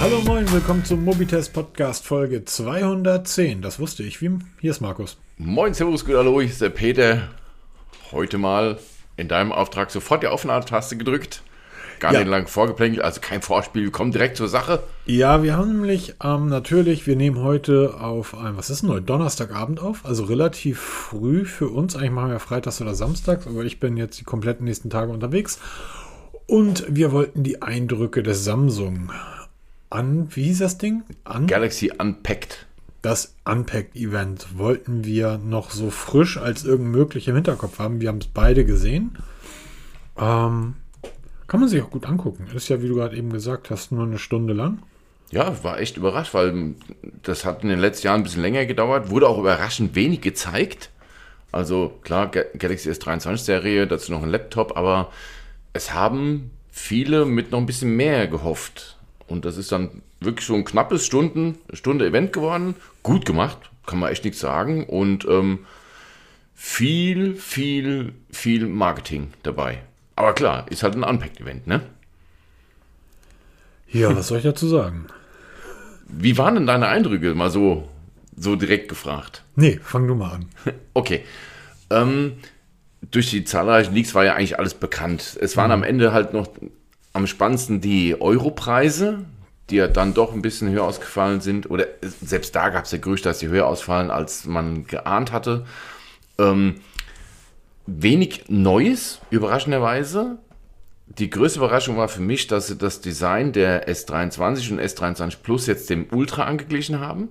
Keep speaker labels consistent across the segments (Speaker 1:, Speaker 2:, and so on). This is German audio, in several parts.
Speaker 1: Hallo moin, willkommen zum Mobitest Podcast Folge 210. Das wusste ich. Wie? Hier ist Markus.
Speaker 2: Moin, Servus, gut, hallo, hier ist der Peter. Heute mal in deinem Auftrag sofort die Aufnahmetaste gedrückt. Gar
Speaker 1: Ja.
Speaker 2: nicht lang vorgeplänkelt, also kein Vorspiel, wir kommen direkt zur Sache.
Speaker 1: Ja, wir haben nämlich ähm, natürlich, wir nehmen heute auf ein, was ist denn heute? Donnerstagabend auf, also relativ früh für uns. Eigentlich machen wir freitags oder samstags, aber ich bin jetzt die kompletten nächsten Tage unterwegs. Und wir wollten die Eindrücke des Samsung an, wie hieß das Ding? An
Speaker 2: Galaxy Unpacked.
Speaker 1: das Unpacked-Event wollten wir noch so frisch als irgend möglich im Hinterkopf haben. Wir haben es beide gesehen. Ähm, kann man sich auch gut angucken. Ist ja, wie du gerade eben gesagt hast, nur eine Stunde lang.
Speaker 2: Ja, war echt überrascht, weil das hat in den letzten Jahren ein bisschen länger gedauert, wurde auch überraschend wenig gezeigt. Also klar, Ga- Galaxy S23 Serie, dazu noch ein Laptop, aber es haben viele mit noch ein bisschen mehr gehofft. Und das ist dann wirklich so ein knappes Stunden, Stunde Event geworden. Gut gemacht, kann man echt nichts sagen. Und ähm, viel, viel, viel Marketing dabei. Aber klar, ist halt ein Unpacked-Event, ne?
Speaker 1: Ja, was soll ich dazu sagen?
Speaker 2: Wie waren denn deine Eindrücke? Mal so, so direkt gefragt.
Speaker 1: Nee, fang du mal an.
Speaker 2: Okay. Ähm, durch die zahlreichen Leaks war ja eigentlich alles bekannt. Es waren am Ende halt noch am spannendsten die Europreise, die ja dann doch ein bisschen höher ausgefallen sind. Oder selbst da gab es ja Gerüchte, dass sie höher ausfallen, als man geahnt hatte. Ähm, wenig Neues, überraschenderweise. Die größte Überraschung war für mich, dass sie das Design der S23 und S23 Plus jetzt dem Ultra angeglichen haben.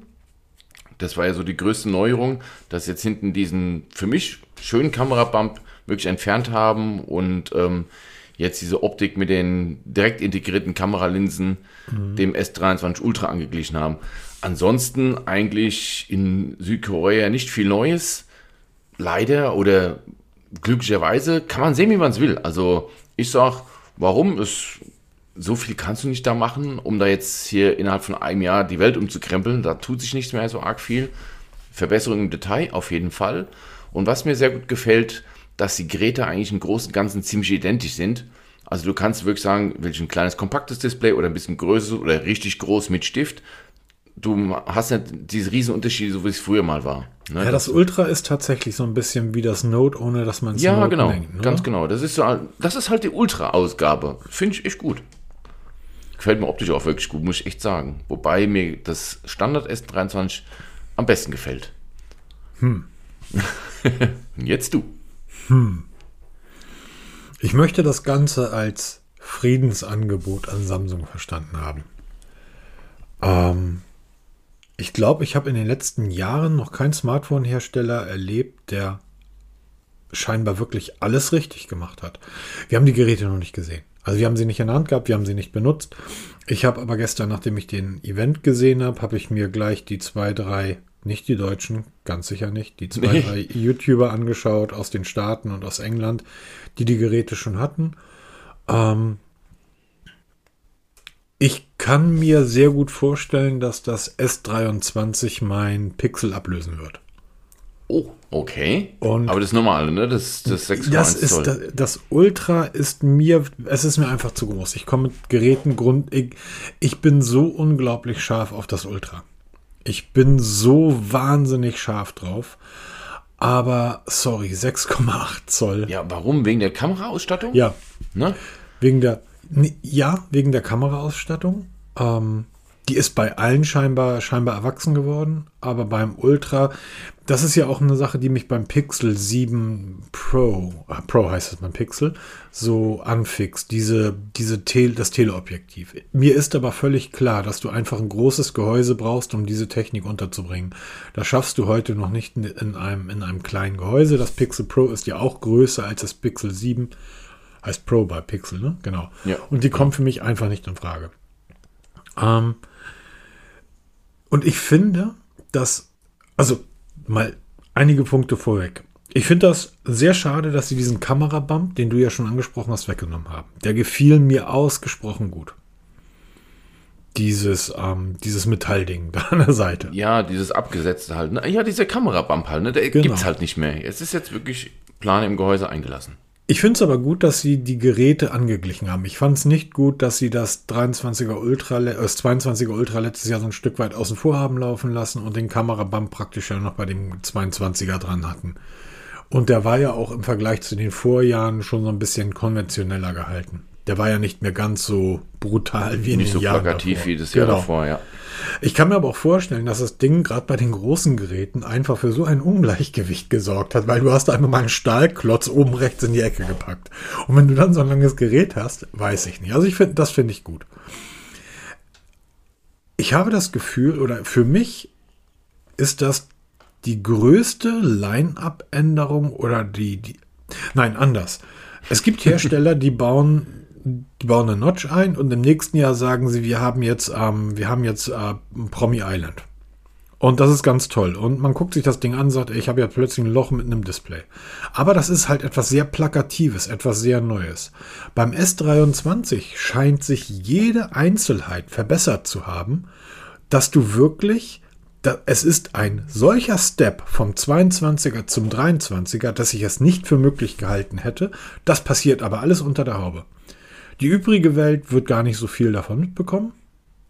Speaker 2: Das war ja so die größte Neuerung, dass jetzt hinten diesen für mich schönen Kamerabump wirklich entfernt haben und ähm, jetzt diese Optik mit den direkt integrierten Kameralinsen dem S23 Ultra angeglichen haben. Ansonsten eigentlich in Südkorea nicht viel Neues. Leider oder glücklicherweise kann man sehen, wie man es will. Also ich sag, warum? Es, so viel kannst du nicht da machen, um da jetzt hier innerhalb von einem Jahr die Welt umzukrempeln. Da tut sich nichts mehr so arg viel. Verbesserung im Detail auf jeden Fall. Und was mir sehr gut gefällt, dass die Geräte eigentlich im Großen und Ganzen ziemlich identisch sind. Also du kannst wirklich sagen, welch ein kleines kompaktes Display oder ein bisschen größeres oder richtig groß mit Stift. Du hast nicht diese riesen Unterschiede, so wie es früher mal war. Ne?
Speaker 1: Ja, das Ultra ist tatsächlich so ein bisschen wie das Note, ohne dass man es
Speaker 2: Ja,
Speaker 1: Note
Speaker 2: genau,
Speaker 1: nennt, ne?
Speaker 2: ganz genau. Das ist, so, das ist halt die Ultra-Ausgabe. Finde ich echt gut. Gefällt mir optisch auch wirklich gut, muss ich echt sagen. Wobei mir das Standard S23 am besten gefällt. Hm. Jetzt du.
Speaker 1: Ich möchte das Ganze als Friedensangebot an Samsung verstanden haben. Ähm, ich glaube, ich habe in den letzten Jahren noch keinen Smartphone-Hersteller erlebt, der scheinbar wirklich alles richtig gemacht hat. Wir haben die Geräte noch nicht gesehen. Also wir haben sie nicht in der Hand gehabt, wir haben sie nicht benutzt. Ich habe aber gestern, nachdem ich den Event gesehen habe, habe ich mir gleich die zwei, drei, nicht die Deutschen, ganz sicher nicht, die zwei,
Speaker 2: Nee.
Speaker 1: drei YouTuber angeschaut aus den Staaten und aus England, die die Geräte schon hatten. Ähm, ich kann mir sehr gut vorstellen, dass das S23 mein Pixel ablösen wird.
Speaker 2: Oh, okay.
Speaker 1: Und-
Speaker 2: Aber das Normale, ne? Das, das 6,1
Speaker 1: Das ist
Speaker 2: Zoll.
Speaker 1: das, das Ultra ist mir, es ist mir einfach zu groß. Ich komme mit Geräten Grund, ich, ich bin so unglaublich scharf auf das Ultra. Ich bin so wahnsinnig scharf drauf. Aber sorry, 6,8 Zoll.
Speaker 2: ja, warum? Wegen der Kameraausstattung?
Speaker 1: Ja,
Speaker 2: Ne?
Speaker 1: wegen der, ja, wegen der Kameraausstattung. Ähm, die ist bei allen scheinbar, scheinbar erwachsen geworden, aber beim Ultra, das ist ja auch eine Sache, die mich beim Pixel 7 Pro, äh, Pro heißt es beim Pixel, so anfixt, diese, diese Tele, das Teleobjektiv. Mir ist aber völlig klar, dass du einfach ein großes Gehäuse brauchst, um diese Technik unterzubringen. Das schaffst du heute noch nicht in einem, in einem kleinen Gehäuse. Das Pixel Pro ist ja auch größer als das Pixel 7. Heißt Pro bei Pixel, ne? Genau.
Speaker 2: Ja.
Speaker 1: Und die kommen für mich einfach nicht in Frage. Ähm, und ich finde, dass, also mal einige Punkte vorweg. Ich finde das sehr schade, dass sie diesen Kamerabump, den du ja schon angesprochen hast, weggenommen haben. Der gefiel mir ausgesprochen gut. Dieses, ähm, dieses Metallding da an der Seite.
Speaker 2: Ja, dieses abgesetzte halt. Ne? Ja, dieser Kamerabump halt, ne? Der
Speaker 1: Genau.
Speaker 2: gibt's halt nicht mehr. Es ist jetzt wirklich plan im Gehäuse eingelassen.
Speaker 1: Ich finde es aber gut, dass sie die Geräte angeglichen haben. Ich fand es nicht gut, dass sie das 23er Ultra, äh, das 22er Ultra letztes Jahr so ein Stück weit außen vor haben laufen lassen und den Kamerabump praktisch ja noch bei dem 22er dran hatten. Und der war ja auch im Vergleich zu den Vorjahren schon so ein bisschen konventioneller gehalten. Der war ja nicht mehr ganz so brutal wie in
Speaker 2: Nicht
Speaker 1: den
Speaker 2: so
Speaker 1: Jahren
Speaker 2: plakativ
Speaker 1: davor.
Speaker 2: wie das Jahr
Speaker 1: Genau.
Speaker 2: davor, ja.
Speaker 1: Ich kann mir aber auch vorstellen, dass das Ding gerade bei den großen Geräten einfach für so ein Ungleichgewicht gesorgt hat, weil du hast einfach mal einen Stahlklotz oben rechts in die Ecke gepackt. Und wenn du dann so ein langes Gerät hast, weiß ich nicht. Also ich finde, das finde ich gut. Ich habe das Gefühl, oder für mich ist das die größte Line-Up-Änderung oder die, die, nein, anders. Es gibt Hersteller, die bauen, die bauen eine Notch ein und im nächsten Jahr sagen sie, wir haben jetzt, ähm, wir haben jetzt äh, Promi Island. Und das ist ganz toll. Und man guckt sich das Ding an und sagt, ich habe ja plötzlich ein Loch mit einem Display. Aber das ist halt etwas sehr Plakatives, etwas sehr Neues. Beim S23 scheint sich jede Einzelheit verbessert zu haben, dass du wirklich, da, es ist ein solcher Step vom 22er zum 23er, dass ich es nicht für möglich gehalten hätte. Das passiert aber alles unter der Haube. Die übrige Welt wird gar nicht so viel davon mitbekommen.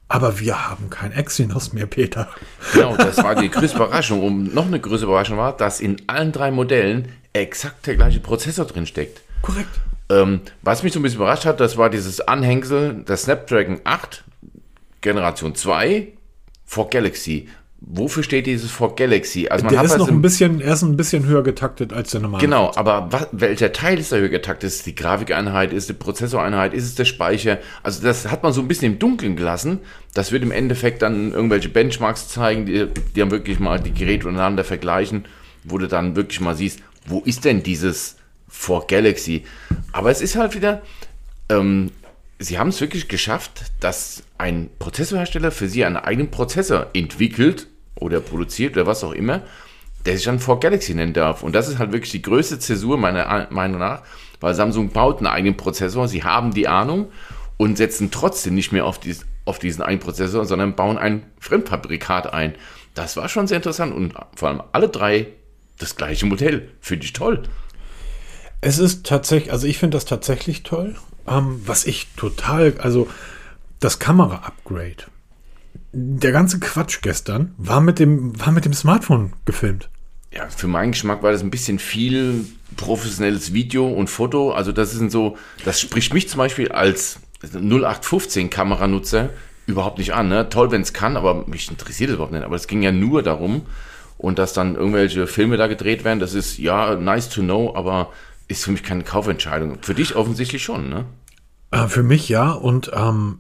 Speaker 1: Aber wir haben kein Exynos mehr, Peter.
Speaker 2: Genau, das war die größte Überraschung. Und noch eine größere Überraschung war, dass in allen drei Modellen exakt der gleiche Prozessor drin steckt.
Speaker 1: Korrekt.
Speaker 2: Ähm, was mich so ein bisschen überrascht hat, das war dieses Anhängsel, der Snapdragon 8 Generation 2 for Galaxy. Wofür steht dieses for Galaxy? Also
Speaker 1: Der ist
Speaker 2: halt
Speaker 1: noch ein bisschen, er ist ein bisschen höher getaktet als der normale.
Speaker 2: Genau, aber was, welcher Teil ist da höher getaktet? Ist es die Grafikeinheit, ist es die Prozessoreinheit, ist es der Speicher? Also das hat man so ein bisschen im Dunkeln gelassen. Das wird im Endeffekt dann irgendwelche Benchmarks zeigen, die, die dann wirklich mal die Geräte untereinander vergleichen, wo du dann wirklich mal siehst, wo ist denn dieses For Galaxy? Aber es ist halt wieder, ähm, sie haben es wirklich geschafft, dass ein Prozessorhersteller für sie einen eigenen Prozessor entwickelt oder produziert oder was auch immer, der sich dann For Galaxy nennen darf. Und das ist halt wirklich die größte Zäsur meiner Meinung nach, weil Samsung baut einen eigenen Prozessor, sie haben die Ahnung und setzen trotzdem nicht mehr auf, dies, auf diesen einen Prozessor, sondern bauen ein Fremdfabrikat ein. Das war schon sehr interessant und vor allem alle drei das gleiche Modell. Finde ich toll.
Speaker 1: Es ist tatsächlich, also ich finde das tatsächlich toll. Ähm, was ich total, also das Kamera-Upgrade. Der ganze Quatsch gestern war mit dem, war mit dem Smartphone gefilmt.
Speaker 2: Ja, für meinen Geschmack war das ein bisschen viel professionelles Video und Foto. Also das sind so, das spricht mich zum Beispiel als 0815 Kameranutzer überhaupt nicht an. Ne? Toll, wenn es kann, aber mich interessiert es überhaupt nicht. Aber es ging ja nur darum, und dass dann irgendwelche Filme da gedreht werden, das ist ja nice to know, aber ist für mich keine Kaufentscheidung. Für dich offensichtlich schon, ne?
Speaker 1: Äh, für mich ja. Und ähm,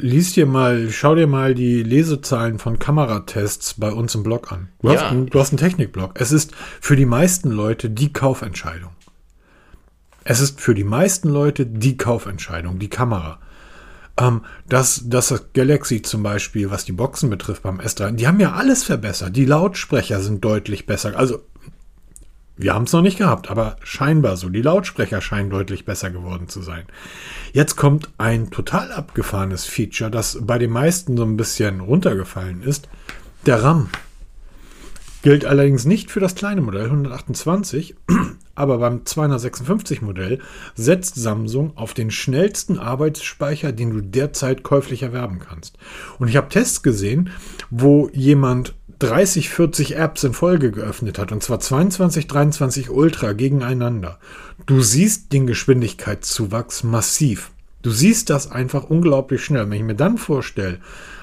Speaker 1: lies dir mal, schau dir mal die Lesezahlen von Kameratests bei uns im Blog an. Du hast,
Speaker 2: Ja.
Speaker 1: einen, du hast einen Technikblog. Es ist für die meisten Leute die Kaufentscheidung. Es ist für die meisten Leute die Kaufentscheidung, die Kamera. Ähm, das, das Galaxy zum Beispiel, was die Boxen betrifft beim S3, die haben ja alles verbessert. Die Lautsprecher sind deutlich besser. Also, wir haben es noch nicht gehabt, aber scheinbar so. Die Lautsprecher scheinen deutlich besser geworden zu sein. Jetzt kommt ein total abgefahrenes Feature, das bei den meisten so ein bisschen runtergefallen ist. Der RAM. Gilt allerdings nicht für das kleine Modell 128, aber beim 256 Modell setzt Samsung auf den schnellsten Arbeitsspeicher, den du derzeit käuflich erwerben kannst. Und ich habe Tests gesehen, wo jemand 30, 40 Apps in Folge geöffnet hat, und zwar 22, 23 Ultra gegeneinander. Du siehst den Geschwindigkeitszuwachs massiv. Du siehst das einfach unglaublich schnell. Wenn ich mir dann vorstelle,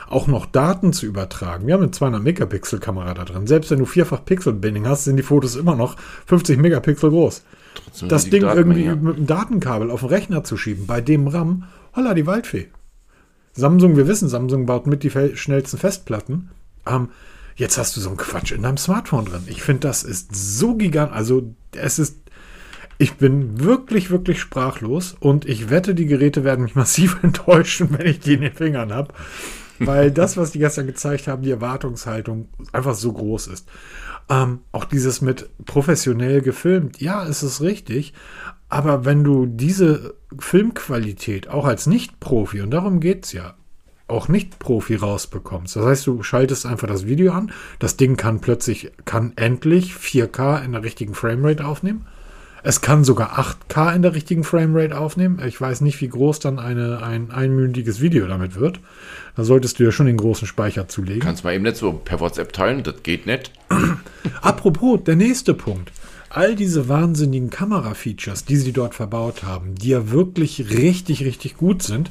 Speaker 1: auch noch Daten zu übertragen. Wir haben eine 200 Megapixel Kamera da drin. Selbst wenn du vierfach Pixel Binding hast, sind die Fotos immer noch 50 Megapixel groß.
Speaker 2: Trotzdem
Speaker 1: Das Ding
Speaker 2: Datenmenge,
Speaker 1: irgendwie
Speaker 2: ja.
Speaker 1: mit einem Datenkabel auf den Rechner zu schieben, bei dem RAM, holla die Waldfee. Samsung, wir wissen, Samsung baut mit die schnellsten Festplatten. Ähm, jetzt hast du so einen Quatsch in deinem Smartphone drin. Ich finde, das ist so gigant. Also, es ist. Ich bin wirklich, wirklich sprachlos und ich wette, die Geräte werden mich massiv enttäuschen, wenn ich die in den Fingern habe. Weil das, was die gestern gezeigt haben, die Erwartungshaltung einfach so groß ist. Ähm, auch dieses mit professionell gefilmt, ja, es ist richtig. Aber wenn du diese Filmqualität auch als Nicht-Profi, und darum geht es ja, auch Nicht-Profi rausbekommst. Das heißt, du schaltest einfach das Video an, das Ding kann plötzlich, kann endlich 4K in der richtigen Framerate aufnehmen. Es kann sogar 8K in der richtigen Framerate aufnehmen. Ich weiß nicht, wie groß dann eine, ein einmündiges Video damit wird. Da solltest du ja schon den großen Speicher zulegen.
Speaker 2: Kannst mal eben nicht so per WhatsApp teilen, das geht nicht.
Speaker 1: Apropos, der nächste Punkt. All diese wahnsinnigen Kamera-Features, die sie dort verbaut haben, die ja wirklich richtig, richtig gut sind,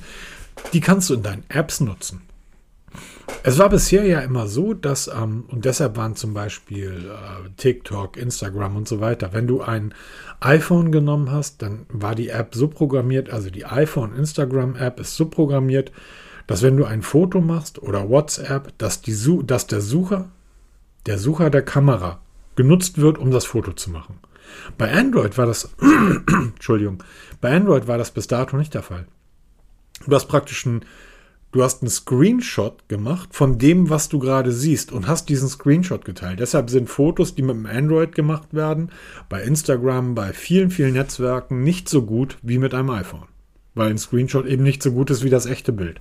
Speaker 1: die kannst du in deinen Apps nutzen. Es war bisher ja immer so, dass, ähm, und deshalb waren zum Beispiel äh, TikTok, Instagram und so weiter, wenn du ein iPhone genommen hast, dann war die App so programmiert, also die iPhone-Instagram-App ist so programmiert, dass wenn du ein Foto machst oder WhatsApp, dass, die, dass der Sucher, der Sucher der Kamera genutzt wird, um das Foto zu machen. Bei Android war das, Entschuldigung, bei Android war das bis dato nicht der Fall. Du hast praktisch ein Du hast einen Screenshot gemacht von dem, was du gerade siehst und hast diesen Screenshot geteilt. Deshalb sind Fotos, die mit dem Android gemacht werden, bei Instagram, bei vielen, vielen Netzwerken nicht so gut wie mit einem iPhone. Weil ein Screenshot eben nicht so gut ist wie das echte Bild.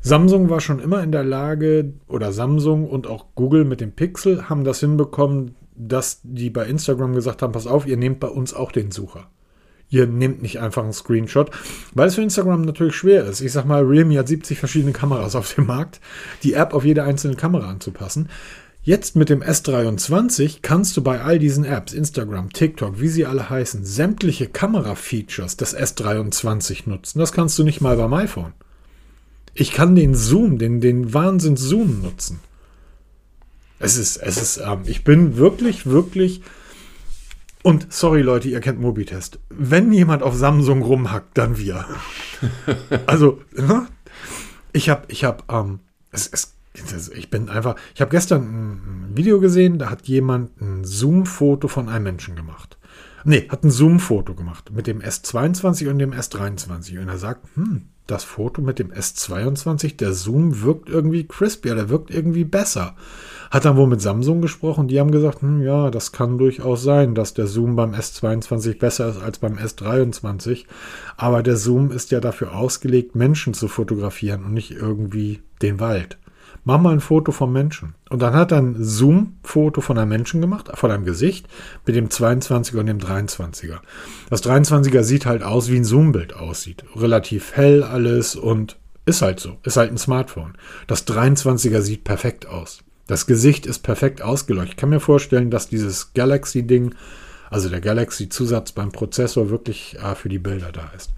Speaker 1: Samsung war schon immer in der Lage, oder Samsung und auch Google mit dem Pixel haben das hinbekommen, dass die bei Instagram gesagt haben, pass auf, ihr nehmt bei uns auch den Sucher ihr nehmt nicht einfach einen Screenshot, weil es für Instagram natürlich schwer ist. Ich sag mal, Realme hat 70 verschiedene Kameras auf dem Markt, die App auf jede einzelne Kamera anzupassen. Jetzt mit dem S23 kannst du bei all diesen Apps, Instagram, TikTok, wie sie alle heißen, sämtliche Kamera-Features des S23 nutzen. Das kannst du nicht mal beim iPhone. Ich kann den Zoom, den, den Wahnsinns-Zoom nutzen. Es ist, es ist, ähm, ich bin wirklich, wirklich und sorry Leute, ihr kennt Mobitest. Wenn jemand auf Samsung rumhackt, dann wir. also, ne? ich habe, ich habe, ähm, es, es, ich bin einfach, ich habe gestern ein Video gesehen, da hat jemand ein Zoom-Foto von einem Menschen gemacht. Nee, hat ein Zoom-Foto gemacht mit dem S22 und dem S23. Und er sagt, hm, das Foto mit dem S22, der Zoom wirkt irgendwie crispier, der wirkt irgendwie besser. Hat dann wohl mit Samsung gesprochen, die haben gesagt, hm, ja, das kann durchaus sein, dass der Zoom beim S22 besser ist als beim S23. Aber der Zoom ist ja dafür ausgelegt, Menschen zu fotografieren und nicht irgendwie den Wald. Mach mal ein Foto vom Menschen. Und dann hat er ein Zoom-Foto von einem Menschen gemacht, von einem Gesicht, mit dem 22er und dem 23er. Das 23er sieht halt aus, wie ein Zoom-Bild aussieht. Relativ hell alles und ist halt so. Ist halt ein Smartphone. Das 23er sieht perfekt aus. Das Gesicht ist perfekt ausgeleuchtet. Ich kann mir vorstellen, dass dieses Galaxy-Ding, also der Galaxy-Zusatz beim Prozessor wirklich äh, für die Bilder da ist.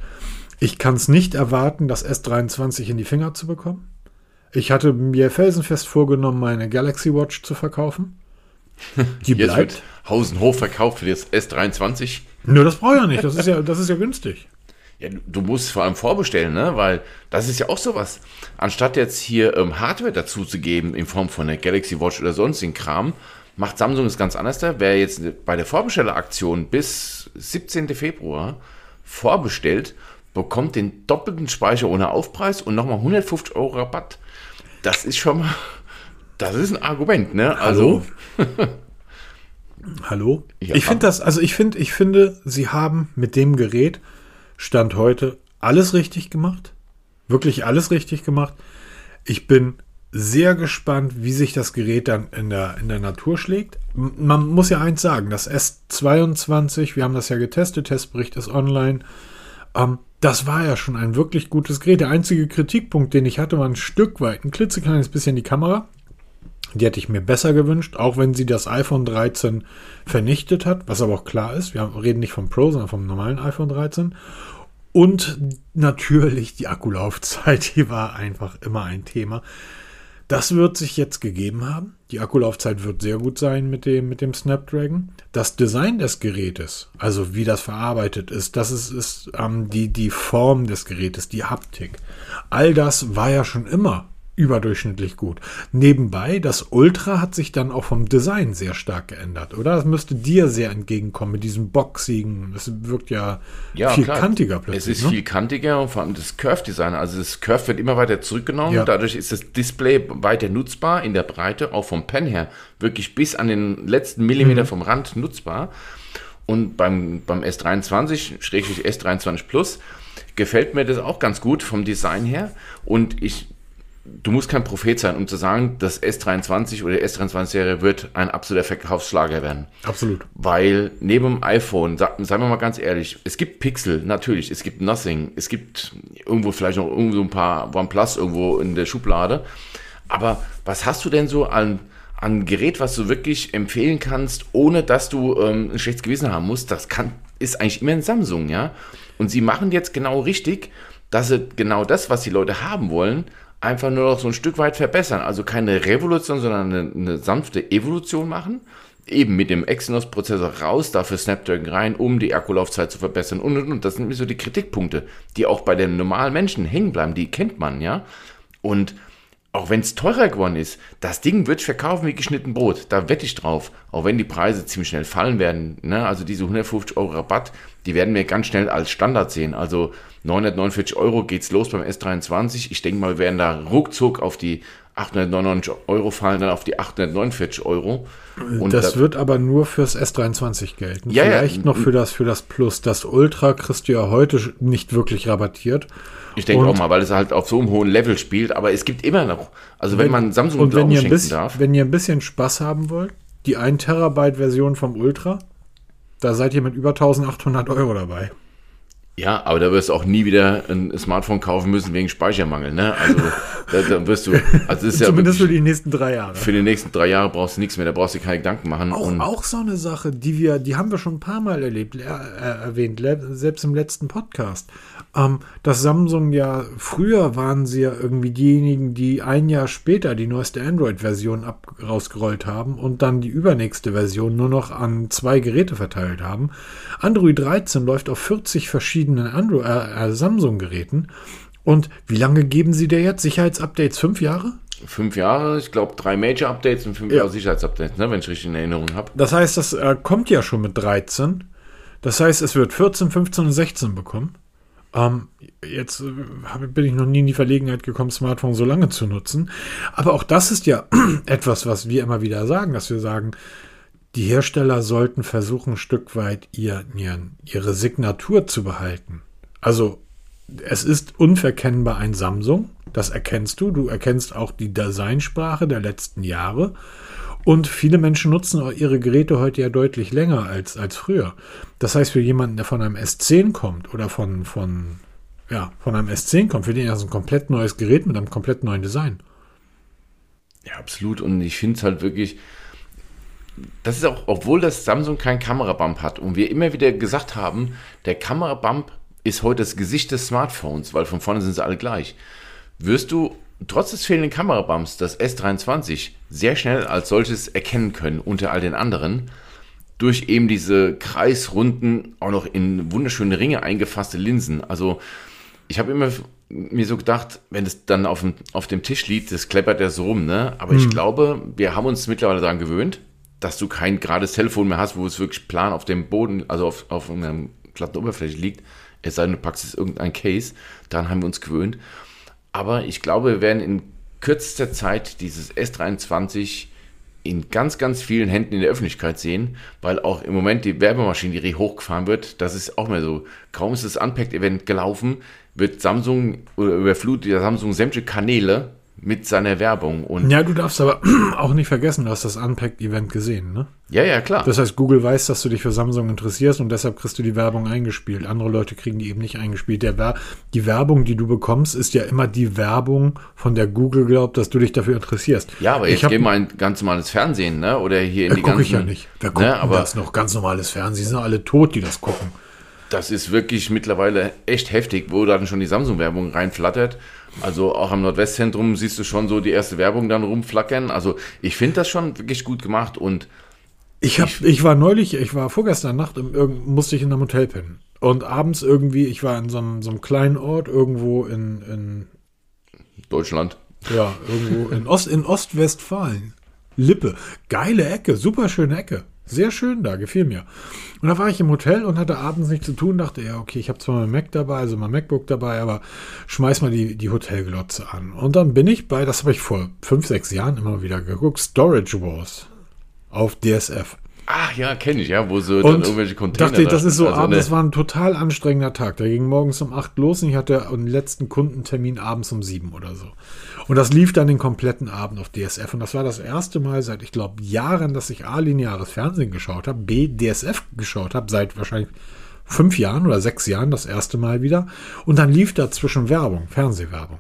Speaker 1: Ich kann es nicht erwarten, das S23 in die Finger zu bekommen. Ich hatte mir felsenfest vorgenommen, meine Galaxy Watch zu verkaufen.
Speaker 2: Die Jetzt bleibt. wird Hausen hoch verkauft für das S23.
Speaker 1: Nö, das brauche ich ja nicht. Das ist ja, das ist ja günstig.
Speaker 2: Ja, du musst vor allem vorbestellen, ne? Weil das ist ja auch sowas. Anstatt jetzt hier ähm, Hardware dazu zu geben in Form von der Galaxy Watch oder sonstigen Kram, macht Samsung es ganz anders da. Wer jetzt bei der Vorbestelleraktion bis 17. Februar vorbestellt, bekommt den doppelten Speicher ohne Aufpreis und nochmal 150 Euro Rabatt. Das ist schon mal, das ist ein Argument, ne?
Speaker 1: Also. Hallo? Ja, ich finde das, also ich finde, ich finde, sie haben mit dem Gerät Stand heute alles richtig gemacht. Wirklich alles richtig gemacht. Ich bin sehr gespannt, wie sich das Gerät dann in der, in der Natur schlägt. Man muss ja eins sagen, das S22, wir haben das ja getestet, Testbericht ist online. Ähm, das war ja schon ein wirklich gutes Gerät. Der einzige Kritikpunkt, den ich hatte, war ein Stück weit, ein klitzekleines bisschen die Kamera. Die hätte ich mir besser gewünscht, auch wenn sie das iPhone 13 vernichtet hat, was aber auch klar ist. Wir reden nicht vom Pro, sondern vom normalen iPhone 13. Und natürlich die Akkulaufzeit, die war einfach immer ein Thema. Das wird sich jetzt gegeben haben. Die Akkulaufzeit wird sehr gut sein mit dem, mit dem Snapdragon. Das Design des Gerätes, also wie das verarbeitet ist, das ist, ist ähm, die, die Form des Gerätes, die Haptik. All das war ja schon immer überdurchschnittlich gut. Nebenbei, das Ultra hat sich dann auch vom Design sehr stark geändert, oder? Das müsste dir sehr entgegenkommen mit diesem boxigen. Es wirkt ja,
Speaker 2: ja viel klar. kantiger plötzlich. Es ist ne? viel kantiger und vor allem das Curve-Design. Also das Curve wird immer weiter zurückgenommen. Ja. Dadurch ist das Display weiter nutzbar in der Breite, auch vom Pen her, wirklich bis an den letzten Millimeter mhm. vom Rand nutzbar. Und beim, beim S23, schrägstrich S23 Plus, gefällt mir das auch ganz gut vom Design her. Und ich du musst kein Prophet sein, um zu sagen, das S23 oder die S23-Serie wird ein absoluter Verkaufsschlager werden.
Speaker 1: Absolut.
Speaker 2: Weil neben dem iPhone, sagen wir mal ganz ehrlich, es gibt Pixel, natürlich, es gibt Nothing, es gibt irgendwo vielleicht noch irgendwo ein paar OnePlus irgendwo in der Schublade. Aber was hast du denn so an, an Gerät, was du wirklich empfehlen kannst, ohne dass du ähm, ein schlechtes Gewissen haben musst? Das kann, ist eigentlich immer ein Samsung, ja. Und sie machen jetzt genau richtig, dass sie genau das, was die Leute haben wollen, einfach nur noch so ein Stück weit verbessern. Also keine Revolution, sondern eine, eine sanfte Evolution machen. Eben mit dem Exynos-Prozessor raus, dafür Snapdragon rein, um die Akkulaufzeit zu verbessern und und und. Das sind so die Kritikpunkte, die auch bei den normalen Menschen hängen bleiben. Die kennt man, ja. Und auch wenn es teurer geworden ist, das Ding wird verkaufen wie geschnitten Brot. Da wette ich drauf. Auch wenn die Preise ziemlich schnell fallen werden. Ne? Also diese 150 Euro Rabatt, die werden wir ganz schnell als Standard sehen. Also 949 Euro geht's los beim S23. Ich denke mal, wir werden da ruckzuck auf die 899 Euro fallen, dann auf die 849 Euro.
Speaker 1: Und das da, wird aber nur fürs S23 gelten. Ja, Vielleicht ja, noch für das, für das Plus. Das Ultra kriegst du ja heute nicht wirklich rabattiert.
Speaker 2: Ich denke auch mal, weil es halt auf so einem hohen Level spielt, aber es gibt immer noch, also wenn, wenn man Samsung
Speaker 1: und wenn ihr, ein bisschen, darf. wenn ihr ein bisschen Spaß haben wollt, die 1 Terabyte Version vom Ultra, da seid ihr mit über 1800 Euro dabei.
Speaker 2: Ja, aber da wirst du auch nie wieder ein Smartphone kaufen müssen wegen Speichermangel, ne? Also da, da wirst du, also ist
Speaker 1: ja zumindest für die nächsten drei Jahre.
Speaker 2: Für die nächsten drei Jahre brauchst du nichts mehr, da brauchst du keine Gedanken machen.
Speaker 1: Auch, auch so eine Sache, die wir, die haben wir schon ein paar Mal erlebt, äh, erwähnt, selbst im letzten Podcast. Ähm, dass Samsung ja, früher waren sie ja irgendwie diejenigen, die ein Jahr später die neueste Android-Version rausgerollt haben und dann die übernächste Version nur noch an zwei Geräte verteilt haben. Android 13 läuft auf 40 verschiedenen äh, äh, Samsung-Geräten. Und wie lange geben sie dir jetzt? Sicherheitsupdates? Fünf Jahre?
Speaker 2: Fünf Jahre, ich glaube drei Major-Updates und fünf ja. Jahre Sicherheitsupdates, ne, wenn ich richtig in Erinnerung habe.
Speaker 1: Das heißt, das äh, kommt ja schon mit 13. Das heißt, es wird 14, 15 und 16 bekommen. Ähm, jetzt äh, bin ich noch nie in die Verlegenheit gekommen, Smartphone so lange zu nutzen. Aber auch das ist ja etwas, was wir immer wieder sagen, dass wir sagen, die Hersteller sollten versuchen, ein Stück weit ihr, ihre Signatur zu behalten. Also es ist unverkennbar ein Samsung, das erkennst du. Du erkennst auch die Designsprache der letzten Jahre. Und viele Menschen nutzen ihre Geräte heute ja deutlich länger als, als früher. Das heißt, für jemanden, der von einem S10 kommt oder von, von, ja, von einem S10 kommt, für den ist es ein komplett neues Gerät mit einem komplett neuen Design.
Speaker 2: Ja, absolut. Und ich finde es halt wirklich, das ist auch, obwohl das Samsung keinen Kamerabump hat und wir immer wieder gesagt haben, der Kamerabump ist heute das Gesicht des Smartphones, weil von vorne sind sie alle gleich. Wirst du trotz des fehlenden Kamerabumps das S23 sehr schnell als solches erkennen können unter all den anderen. Durch eben diese kreisrunden, auch noch in wunderschöne Ringe eingefasste Linsen. Also ich habe immer mir so gedacht, wenn es dann auf dem, auf dem Tisch liegt, das kleppert ja so rum, ne? Aber mhm. ich glaube, wir haben uns mittlerweile daran gewöhnt, dass du kein gerades Telefon mehr hast, wo es wirklich plan auf dem Boden, also auf, auf einer glatten Oberfläche liegt. Es sei denn, du packst es irgendein Case. Daran haben wir uns gewöhnt. Aber ich glaube, wir werden in kürzester Zeit dieses S23 in ganz, ganz vielen Händen in der Öffentlichkeit sehen, weil auch im Moment die Werbemaschinerie hochgefahren wird. Das ist auch mehr so. Kaum ist das Unpacked-Event gelaufen, wird Samsung oder überflutet der Samsung sämtliche Kanäle mit seiner Werbung. Und
Speaker 1: ja, du darfst aber auch nicht vergessen, du hast das Unpacked-Event gesehen, ne?
Speaker 2: Ja, ja, klar.
Speaker 1: Das heißt, Google weiß, dass du dich für Samsung interessierst und deshalb kriegst du die Werbung eingespielt. Andere Leute kriegen die eben nicht eingespielt. Der die Werbung, die du bekommst, ist ja immer die Werbung, von der Google glaubt, dass du dich dafür interessierst.
Speaker 2: Ja, aber ich jetzt geh mal in ganz normales Fernsehen, ne? Oder hier in
Speaker 1: die ganzen... ich ja nicht. Wer guckt ne? aber das noch ganz normales Fernsehen? Die sind alle tot, die das gucken.
Speaker 2: Das ist wirklich mittlerweile echt heftig, wo dann schon die Samsung-Werbung reinflattert. Also auch am Nordwestzentrum siehst du schon so die erste Werbung dann rumflackern. Also ich finde das schon wirklich gut gemacht und
Speaker 1: ich, hab, ich war neulich, ich war vorgestern Nacht, im, musste ich in einem Hotel pennen. Und abends irgendwie, ich war in so einem, so einem kleinen Ort irgendwo in, in
Speaker 2: Deutschland.
Speaker 1: Ja, irgendwo in, Ost, in Ostwestfalen. Lippe. Geile Ecke, super schöne Ecke. Sehr schön da, gefiel mir. Und da war ich im Hotel und hatte abends nichts zu tun, dachte, ja, okay, ich habe zwar mein Mac dabei, also mein MacBook dabei, aber schmeiß mal die, die Hotelglotze an. Und dann bin ich bei, das habe ich vor fünf, sechs Jahren immer wieder geguckt, Storage Wars auf DSF.
Speaker 2: Ach ja, kenne ich, ja, wo so dann irgendwelche Container.
Speaker 1: dachte, ich,
Speaker 2: da
Speaker 1: das ist so.
Speaker 2: Also,
Speaker 1: abends, das
Speaker 2: ne,
Speaker 1: war ein total anstrengender Tag. Der ging morgens um 8 los und ich hatte einen letzten Kundentermin abends um 7 oder so. Und das lief dann den kompletten Abend auf DSF. Und das war das erste Mal seit, ich glaube, Jahren, dass ich A, lineares Fernsehen geschaut habe, B, DSF geschaut habe, seit wahrscheinlich fünf Jahren oder sechs Jahren das erste Mal wieder. Und dann lief dazwischen Werbung, Fernsehwerbung.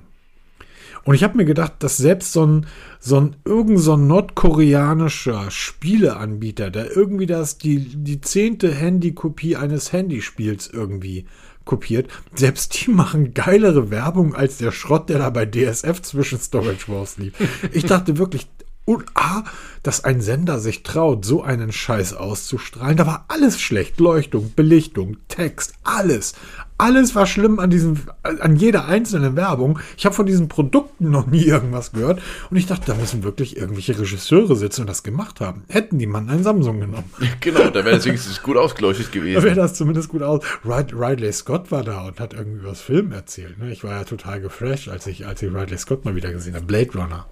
Speaker 1: Und ich habe mir gedacht, dass selbst so ein, so ein irgend so ein nordkoreanischer Spieleanbieter, der irgendwie das, die, die zehnte Handykopie eines Handyspiels irgendwie kopiert, selbst die machen geilere Werbung als der Schrott, der da bei DSF zwischen Storage Wars lief. Ich dachte wirklich, und A, dass ein Sender sich traut, so einen Scheiß auszustrahlen. Da war alles schlecht. Leuchtung, Belichtung, Text, alles. Alles war schlimm an diesem, an jeder einzelnen Werbung. Ich habe von diesen Produkten noch nie irgendwas gehört. Und ich dachte, da müssen wirklich irgendwelche Regisseure sitzen und das gemacht haben. Hätten die Mann einen Samsung genommen.
Speaker 2: Genau, da wäre das wenigstens gut ausgeleuchtet
Speaker 1: Da
Speaker 2: gewesen.
Speaker 1: wäre das zumindest gut aus. Rid Ridley Scott war da und hat irgendwie was Film erzählt. Ne? Ich war ja total geflasht, als ich, als ich Ridley Scott mal wieder gesehen habe. Blade Runner.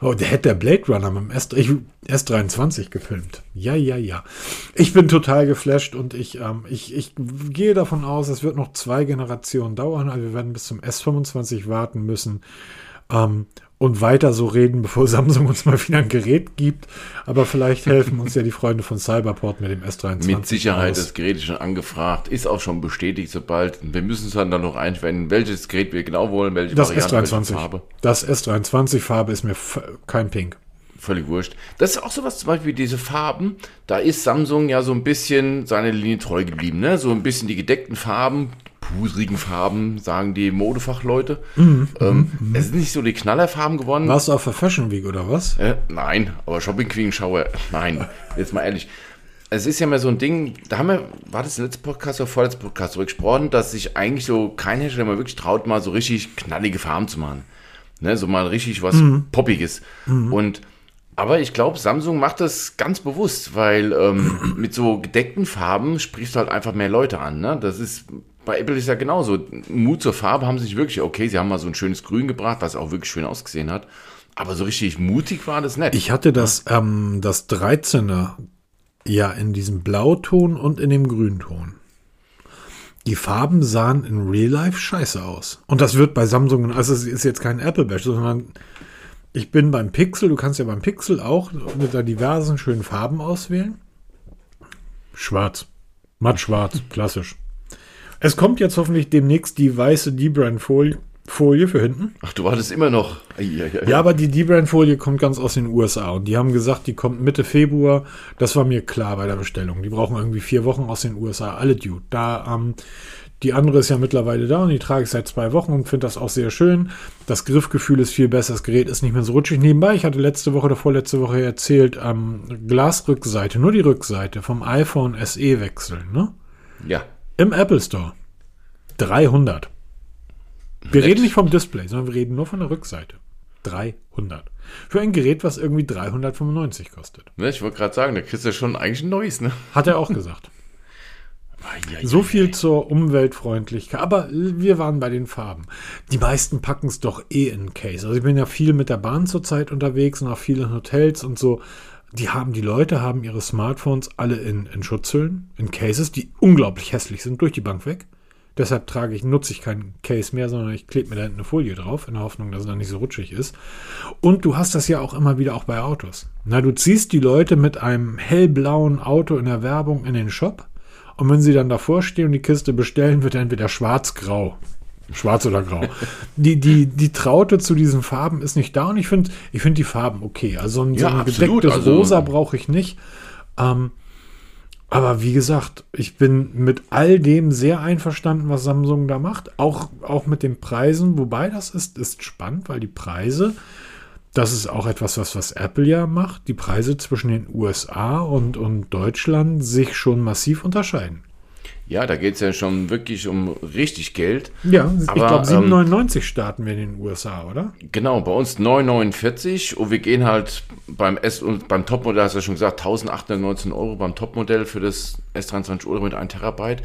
Speaker 1: Oh, der hätte der Blade Runner mit dem S ich, S23 gefilmt. Ja, ja, ja. Ich bin total geflasht und ich, ähm, ich, ich gehe davon aus, es wird noch zwei Generationen dauern. Also wir werden bis zum S25 warten müssen. Ähm, und weiter so reden, bevor Samsung uns mal wieder ein Gerät gibt. Aber vielleicht helfen uns ja die Freunde von Cyberport mit dem S23.
Speaker 2: Mit Sicherheit,
Speaker 1: aus.
Speaker 2: das Gerät ist schon angefragt, ist auch schon bestätigt, sobald. Wir müssen uns dann, dann noch einwenden, welches Gerät wir genau wollen, welche
Speaker 1: Das
Speaker 2: Variante, welche
Speaker 1: S23.
Speaker 2: Farbe.
Speaker 1: Das S23-Farbe ist mir kein Pink.
Speaker 2: Völlig wurscht. Das ist auch sowas, zum Beispiel diese Farben. Da ist Samsung ja so ein bisschen seiner Linie treu geblieben. Ne? So ein bisschen die gedeckten Farben, pusrigen Farben, sagen die Modefachleute. ähm, Es sind nicht so die Knallerfarben geworden.
Speaker 1: Warst du auf der Fashion Week oder was?
Speaker 2: Äh, nein, aber Shopping Queen Shower, nein. Jetzt mal ehrlich. Es ist ja mal so ein Ding, da haben wir, war das der letzte Podcast oder vorletzte Podcast darüber gesprochen, dass sich eigentlich so kein Hersteller mal wirklich traut, mal so richtig knallige Farben zu machen. Ne, so mal richtig was Poppiges. Und aber ich glaube, Samsung macht das ganz bewusst, weil ähm, mit so gedeckten Farben sprichst du halt einfach mehr Leute an. Ne? Das ist bei Apple ist ja genauso. Mut zur Farbe haben sie sich wirklich, okay, sie haben mal so ein schönes Grün gebracht, was auch wirklich schön ausgesehen hat. Aber so richtig mutig war das nicht.
Speaker 1: Ich hatte das, ähm, das 13er ja in diesem Blauton und in dem Grünton. Die Farben sahen in Real Life scheiße aus. Und das wird bei Samsung, also es ist jetzt kein Apple Bash, sondern ich bin beim Pixel, du kannst ja beim Pixel auch mit da diversen schönen Farben auswählen. Schwarz. Matt schwarz, klassisch. Es kommt jetzt hoffentlich demnächst die weiße D-Brand-Folie Folie für hinten.
Speaker 2: Ach, du wartest immer noch. Eieiei.
Speaker 1: Ja, aber die D-Brand-Folie kommt ganz aus den USA und die haben gesagt, die kommt Mitte Februar. Das war mir klar bei der Bestellung. Die brauchen irgendwie vier Wochen aus den USA. Alle Dude. Da, ähm, die andere ist ja mittlerweile da und die trage ich seit zwei Wochen und finde das auch sehr schön. Das Griffgefühl ist viel besser. Das Gerät ist nicht mehr so rutschig. Nebenbei, ich hatte letzte Woche oder vorletzte Woche erzählt, ähm, Glasrückseite, nur die Rückseite vom iPhone SE wechseln, ne?
Speaker 2: ja.
Speaker 1: Im Apple Store. 300. Wir reden nicht vom Display, sondern wir reden nur von der Rückseite. 300. Für ein Gerät, was irgendwie 395 kostet.
Speaker 2: Ne, ich wollte gerade sagen, da kriegst du ja schon eigentlich ein neues, ne?
Speaker 1: Hat er auch gesagt. So viel zur Umweltfreundlichkeit. Aber wir waren bei den Farben. Die meisten packen es doch eh in Case. Also ich bin ja viel mit der Bahn zurzeit unterwegs und auch viel in Hotels und so. Die haben, die Leute haben ihre Smartphones alle in, in Schutzhüllen, in Cases, die unglaublich hässlich sind, durch die Bank weg. Deshalb trage ich, nutze ich keinen Case mehr, sondern ich klebe mir da hinten eine Folie drauf, in der Hoffnung, dass es dann nicht so rutschig ist. Und du hast das ja auch immer wieder auch bei Autos. Na, du ziehst die Leute mit einem hellblauen Auto in der Werbung in den Shop und wenn sie dann davor stehen und die Kiste bestellen, wird entweder schwarz-grau. Schwarz oder grau. Die, die, die Traute zu diesen Farben ist nicht da und ich finde ich finde die Farben okay. Also ein, so
Speaker 2: Ja,
Speaker 1: ein
Speaker 2: absolut.
Speaker 1: gedecktes
Speaker 2: Also-
Speaker 1: Rosa brauche ich nicht. Ähm, aber wie gesagt, ich bin mit all dem sehr einverstanden, was Samsung da macht. Auch, auch mit den Preisen. Wobei das ist, ist spannend, weil die Preise, das ist auch etwas, was, was Apple ja macht, die Preise zwischen den USA und, und Deutschland sich schon massiv unterscheiden.
Speaker 2: Ja, da geht es ja schon wirklich um richtig Geld.
Speaker 1: Ja, ich
Speaker 2: Aber,
Speaker 1: glaube, 7,99 starten wir in den USA, oder?
Speaker 2: Genau, bei uns 9,49 und wir gehen halt beim S und beim Topmodell, hast du ja schon gesagt, 1819 Euro beim Topmodell für das S23 Euro mit 1 Terabyte.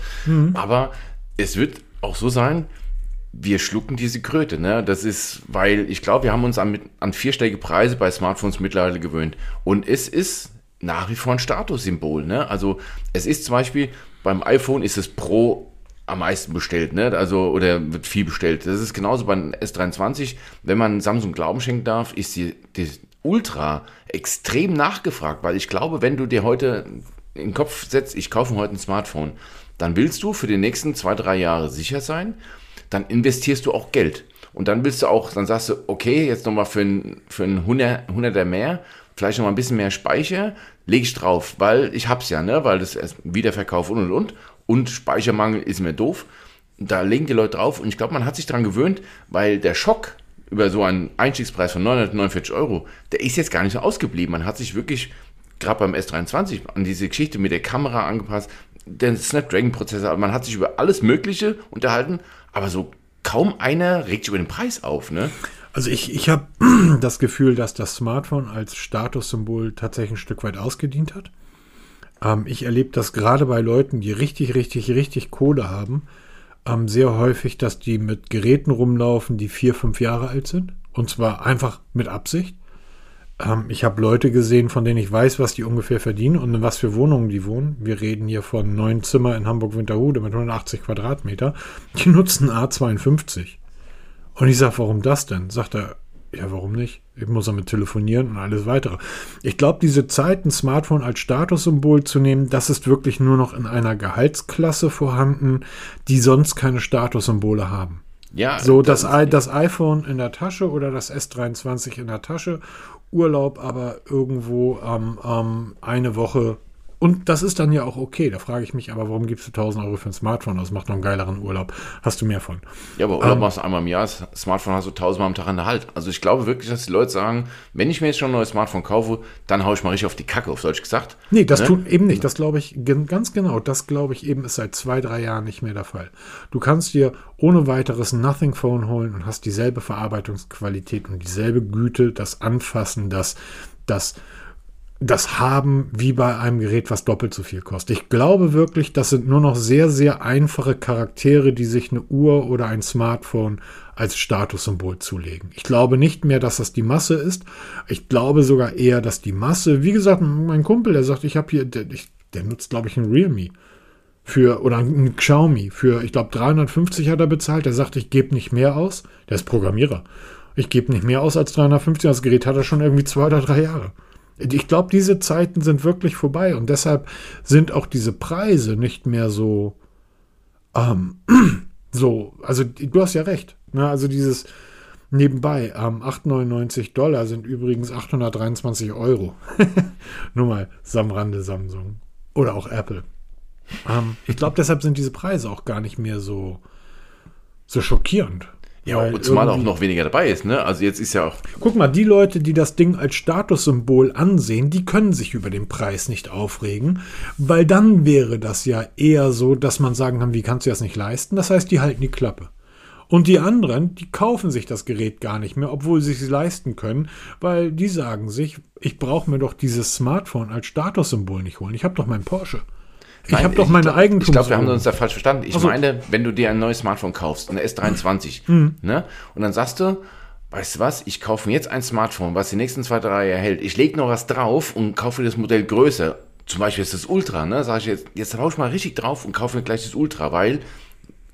Speaker 2: Aber es wird auch so sein, wir schlucken diese Kröte. Ne? Das ist, weil ich glaube, wir haben uns an, an vierstellige Preise bei Smartphones mittlerweile gewöhnt. Und es ist nach wie vor ein Statussymbol. Ne? Also es ist zum Beispiel, beim iPhone ist es Pro am meisten bestellt, ne? Also, oder wird viel bestellt. Das ist genauso beim S23. Wenn man Samsung Glauben schenken darf, ist die, die Ultra extrem nachgefragt, weil ich glaube, wenn du dir heute in den Kopf setzt, ich kaufe heute ein Smartphone, dann willst du für die nächsten zwei, drei Jahre sicher sein, dann investierst du auch Geld. Und dann willst du auch, dann sagst du, okay, jetzt nochmal für ein, für ein 100, 100er mehr, vielleicht nochmal ein bisschen mehr Speicher, lege ich drauf, weil ich hab's ja, ne, weil das Wiederverkauf und und und und Speichermangel ist mir doof. Da legen die Leute drauf und ich glaube, man hat sich daran gewöhnt, weil der Schock über so einen Einstiegspreis von 949 Euro, der ist jetzt gar nicht so ausgeblieben. Man hat sich wirklich gerade beim S23 an diese Geschichte mit der Kamera angepasst, den Snapdragon-Prozessor, man hat sich über alles Mögliche unterhalten, aber so kaum einer regt sich über den Preis auf, ne?
Speaker 1: Also ich, ich habe das Gefühl, dass das Smartphone als Statussymbol tatsächlich ein Stück weit ausgedient hat. Ähm, ich erlebe das gerade bei Leuten, die richtig, richtig, richtig Kohle haben, ähm, sehr häufig, dass die mit Geräten rumlaufen, die vier, fünf Jahre alt sind. Und zwar einfach mit Absicht. Ähm, ich habe Leute gesehen, von denen ich weiß, was die ungefähr verdienen und in was für Wohnungen die wohnen. Wir reden hier von neun Zimmer in Hamburg-Winterhude mit 180 Quadratmeter. Die nutzen A52. Und ich sage, warum das denn? Sagt er, ja, warum nicht? Ich muss damit telefonieren und alles weitere. Ich glaube, diese Zeit, ein Smartphone als Statussymbol zu nehmen, das ist wirklich nur noch in einer Gehaltsklasse vorhanden, die sonst keine Statussymbole haben. Ja, so das, das, das iPhone in der Tasche oder das S23 in der Tasche, Urlaub aber irgendwo ähm, ähm, eine Woche und das ist dann ja auch okay. Da frage ich mich aber, warum gibst du 1000 Euro für ein Smartphone aus? Macht noch einen geileren Urlaub. Hast du mehr von?
Speaker 2: Ja, aber Urlaub ähm, machst du einmal im Jahr. Das Smartphone hast du tausendmal am Tag an der Halt. Also ich glaube wirklich, dass die Leute sagen, wenn ich mir jetzt schon ein neues Smartphone kaufe, dann haue ich mal richtig auf die Kacke, auf Deutsch gesagt.
Speaker 1: Nee, das ne? tut eben nicht. Das glaube ich ganz genau. Das glaube ich eben ist seit zwei, drei Jahren nicht mehr der Fall. Du kannst dir ohne weiteres ein Nothing Phone holen und hast dieselbe Verarbeitungsqualität und dieselbe Güte, das Anfassen, das, das, das haben wie bei einem Gerät, was doppelt so viel kostet. Ich glaube wirklich, das sind nur noch sehr, sehr einfache Charaktere, die sich eine Uhr oder ein Smartphone als Statussymbol zulegen. Ich glaube nicht mehr, dass das die Masse ist. Ich glaube sogar eher, dass die Masse, wie gesagt, mein Kumpel, der sagt, ich habe hier, der, der nutzt, glaube ich, ein Realme für oder ein Xiaomi für, ich glaube, 350 hat er bezahlt. Der sagt, ich gebe nicht mehr aus. Der ist Programmierer. Ich gebe nicht mehr aus als 350. Das Gerät hat er schon irgendwie zwei oder drei Jahre. Ich glaube, diese Zeiten sind wirklich vorbei und deshalb sind auch diese Preise nicht mehr so, ähm, so, also du hast ja recht. Ne? Also dieses nebenbei, ähm, 8,99 Dollar sind übrigens 823 Euro. Nur mal Samrande Samsung. Oder auch Apple. Ähm, ich glaube, deshalb sind diese Preise auch gar nicht mehr so, so schockierend.
Speaker 2: Ja, und zumal auch noch weniger dabei ist, ne? Also jetzt ist ja auch.
Speaker 1: Guck mal, die Leute, die das Ding als Statussymbol ansehen, die können sich über den Preis nicht aufregen, weil dann wäre das ja eher so, dass man sagen kann, wie kannst du das nicht leisten? Das heißt, die halten die Klappe. Und die anderen, die kaufen sich das Gerät gar nicht mehr, obwohl sie es leisten können, weil die sagen sich, ich brauche mir doch dieses Smartphone als Statussymbol nicht holen. Ich habe doch mein Porsche.
Speaker 2: Ich habe doch meine Eigentums. Ich glaube, wir haben uns da falsch verstanden. Ich also, meine, wenn du dir ein neues Smartphone kaufst, eine S23, mhm. ne, und dann sagst du, weißt du was, ich kaufe mir jetzt ein Smartphone, was die nächsten zwei, drei Jahre hält. Ich lege noch was drauf und kaufe das Modell größer. Zum Beispiel ist das Ultra, ne? Sag ich jetzt, jetzt haue ich mal richtig drauf und kaufe mir gleich das Ultra, weil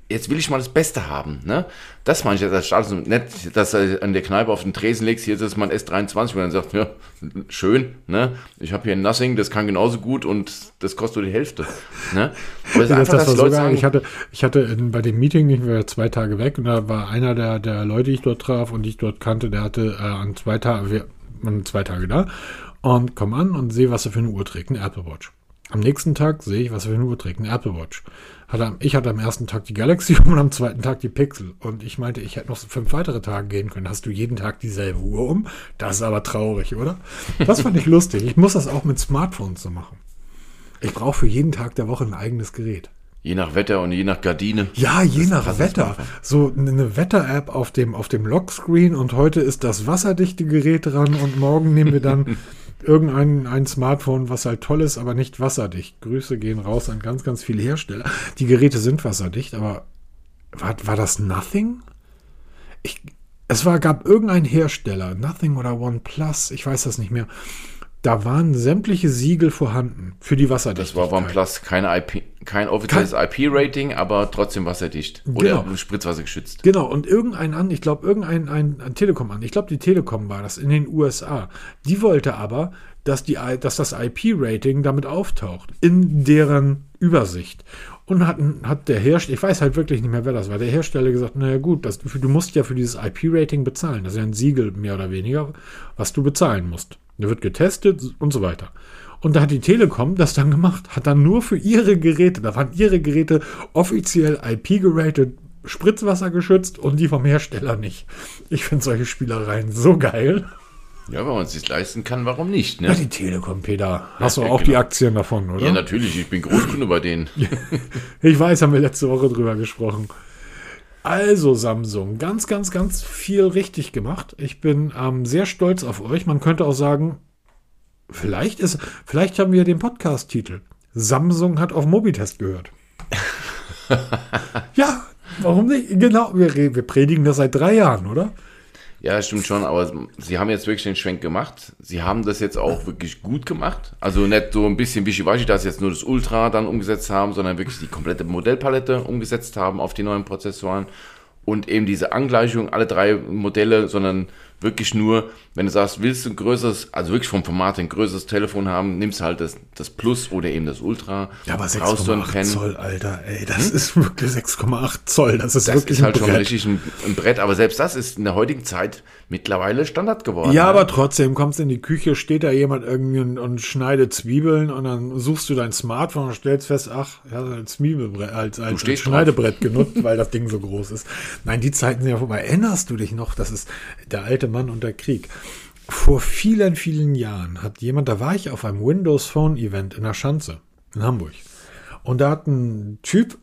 Speaker 2: jetzt will ich mal das Beste haben. Ne? Das meine ich jetzt als Status. Nicht, dass er an der Kneipe auf den Tresen legst, hier ist es mal ein S23 und dann sagt, ja, schön, ne? ich habe hier ein Nothing, das kann genauso gut und das kostet nur die Hälfte. Ne?
Speaker 1: das, einfach, das war so sagen, ich hatte, ich hatte in, bei dem Meeting, ich war zwei Tage weg und da war einer der, der Leute, die ich dort traf und die ich dort kannte, der hatte äh, an zwei Tagen, wir waren zwei Tage da und komm an und sehe, was er für eine Uhr trägt, eine Apple Watch. Am nächsten Tag sehe ich, was er für eine Uhr trägt, eine Apple Watch. Hatte, ich hatte am ersten Tag die Galaxy und am zweiten Tag die Pixel. Und ich meinte, ich hätte noch fünf weitere Tage gehen können. Hast du jeden Tag dieselbe Uhr um? Das ist aber traurig, oder? Das fand ich lustig. Ich muss das auch mit Smartphones so machen. Ich brauche für jeden Tag der Woche ein eigenes Gerät.
Speaker 2: Je nach Wetter und je nach Gardine.
Speaker 1: Ja, je nach Wetter. So eine Wetter-App auf dem, auf dem Lockscreen und heute ist das wasserdichte Gerät dran und morgen nehmen wir dann irgendein ein Smartphone, was halt toll ist, aber nicht wasserdicht. Grüße gehen raus an ganz, ganz viele Hersteller. Die Geräte sind wasserdicht, aber war, war das Nothing? Ich, es war, gab irgendein Hersteller, Nothing oder OnePlus, ich weiß das nicht mehr. Da waren sämtliche Siegel vorhanden für die
Speaker 2: Das
Speaker 1: Wasserdichtigkeit.
Speaker 2: war OnePlus, keine IP, kein offizielles IP-Rating, aber trotzdem wasserdicht. Oder
Speaker 1: Genau.
Speaker 2: Spritzwasser geschützt.
Speaker 1: Genau, und irgendein an, ich glaube, irgendein ein, ein Telekom an, ich glaube, die Telekom war das in den USA. Die wollte aber, dass, die, dass das IP-Rating damit auftaucht, in deren Übersicht. Und hat, hat der Hersteller, ich weiß halt wirklich nicht mehr, wer das war, der Hersteller gesagt, naja gut, das, du musst ja für dieses IP-Rating bezahlen. Das ist ja ein Siegel mehr oder weniger, was du bezahlen musst. Der wird getestet und so weiter. Und da hat die Telekom das dann gemacht, hat dann nur für ihre Geräte, da waren ihre Geräte offiziell IP-geratet, Spritzwasser geschützt und die vom Hersteller nicht. Ich finde solche Spielereien so geil.
Speaker 2: Ja, wenn man es sich leisten kann, warum nicht?
Speaker 1: Ja,
Speaker 2: Ne?
Speaker 1: die Telekom, Peter. Hast du
Speaker 2: Ja,
Speaker 1: auch
Speaker 2: genau.
Speaker 1: die Aktien davon, oder?
Speaker 2: Ja, natürlich, ich bin Großkunde bei denen.
Speaker 1: Ich weiß, haben wir letzte Woche drüber gesprochen. Also Samsung, ganz, ganz, ganz viel richtig gemacht. Ich bin ähm, sehr stolz auf euch. Man könnte auch sagen, vielleicht ist, vielleicht haben wir den Podcast-Titel. Samsung hat auf Mobitest gehört. ja, warum nicht? Genau, wir, wir predigen das seit drei Jahren, oder?
Speaker 2: Ja, stimmt schon, aber sie haben jetzt wirklich den Schwenk gemacht. Sie haben das jetzt auch wirklich gut gemacht. Also nicht so ein bisschen wischiwaschi, dass sie jetzt nur das Ultra dann umgesetzt haben, sondern wirklich die komplette Modellpalette umgesetzt haben auf die neuen Prozessoren. Und eben diese Angleichung, alle drei Modelle, sondern wirklich nur, wenn du sagst, willst du ein größeres, also wirklich vom Format ein größeres Telefon haben, nimmst halt das, das Plus oder eben das Ultra.
Speaker 1: Ja, aber
Speaker 2: Brauchst du ein
Speaker 1: 6,8
Speaker 2: Pen.
Speaker 1: Zoll, Alter, ey, das ist wirklich 6,8 Zoll. Das ist
Speaker 2: Das
Speaker 1: wirklich
Speaker 2: ist halt
Speaker 1: ein
Speaker 2: schon richtig ein, ein Brett, aber selbst das ist in der heutigen Zeit mittlerweile Standard geworden.
Speaker 1: Ja,
Speaker 2: ne?
Speaker 1: aber trotzdem kommst in die Küche, steht da jemand irgendwie und, und schneidet Zwiebeln und dann suchst du dein Smartphone und stellst fest, ach, er hat ein Zwiebelbrett als, als, als Schneidebrett genutzt, weil das Ding so groß ist. Nein, die Zeiten sind ja vorbei. Erinnerst du dich noch? Das ist der alte Mann und der Krieg. Vor vielen, vielen Jahren hat jemand, da war ich auf einem Windows Phone Event in der Schanze in Hamburg. Und da hat ein Typ,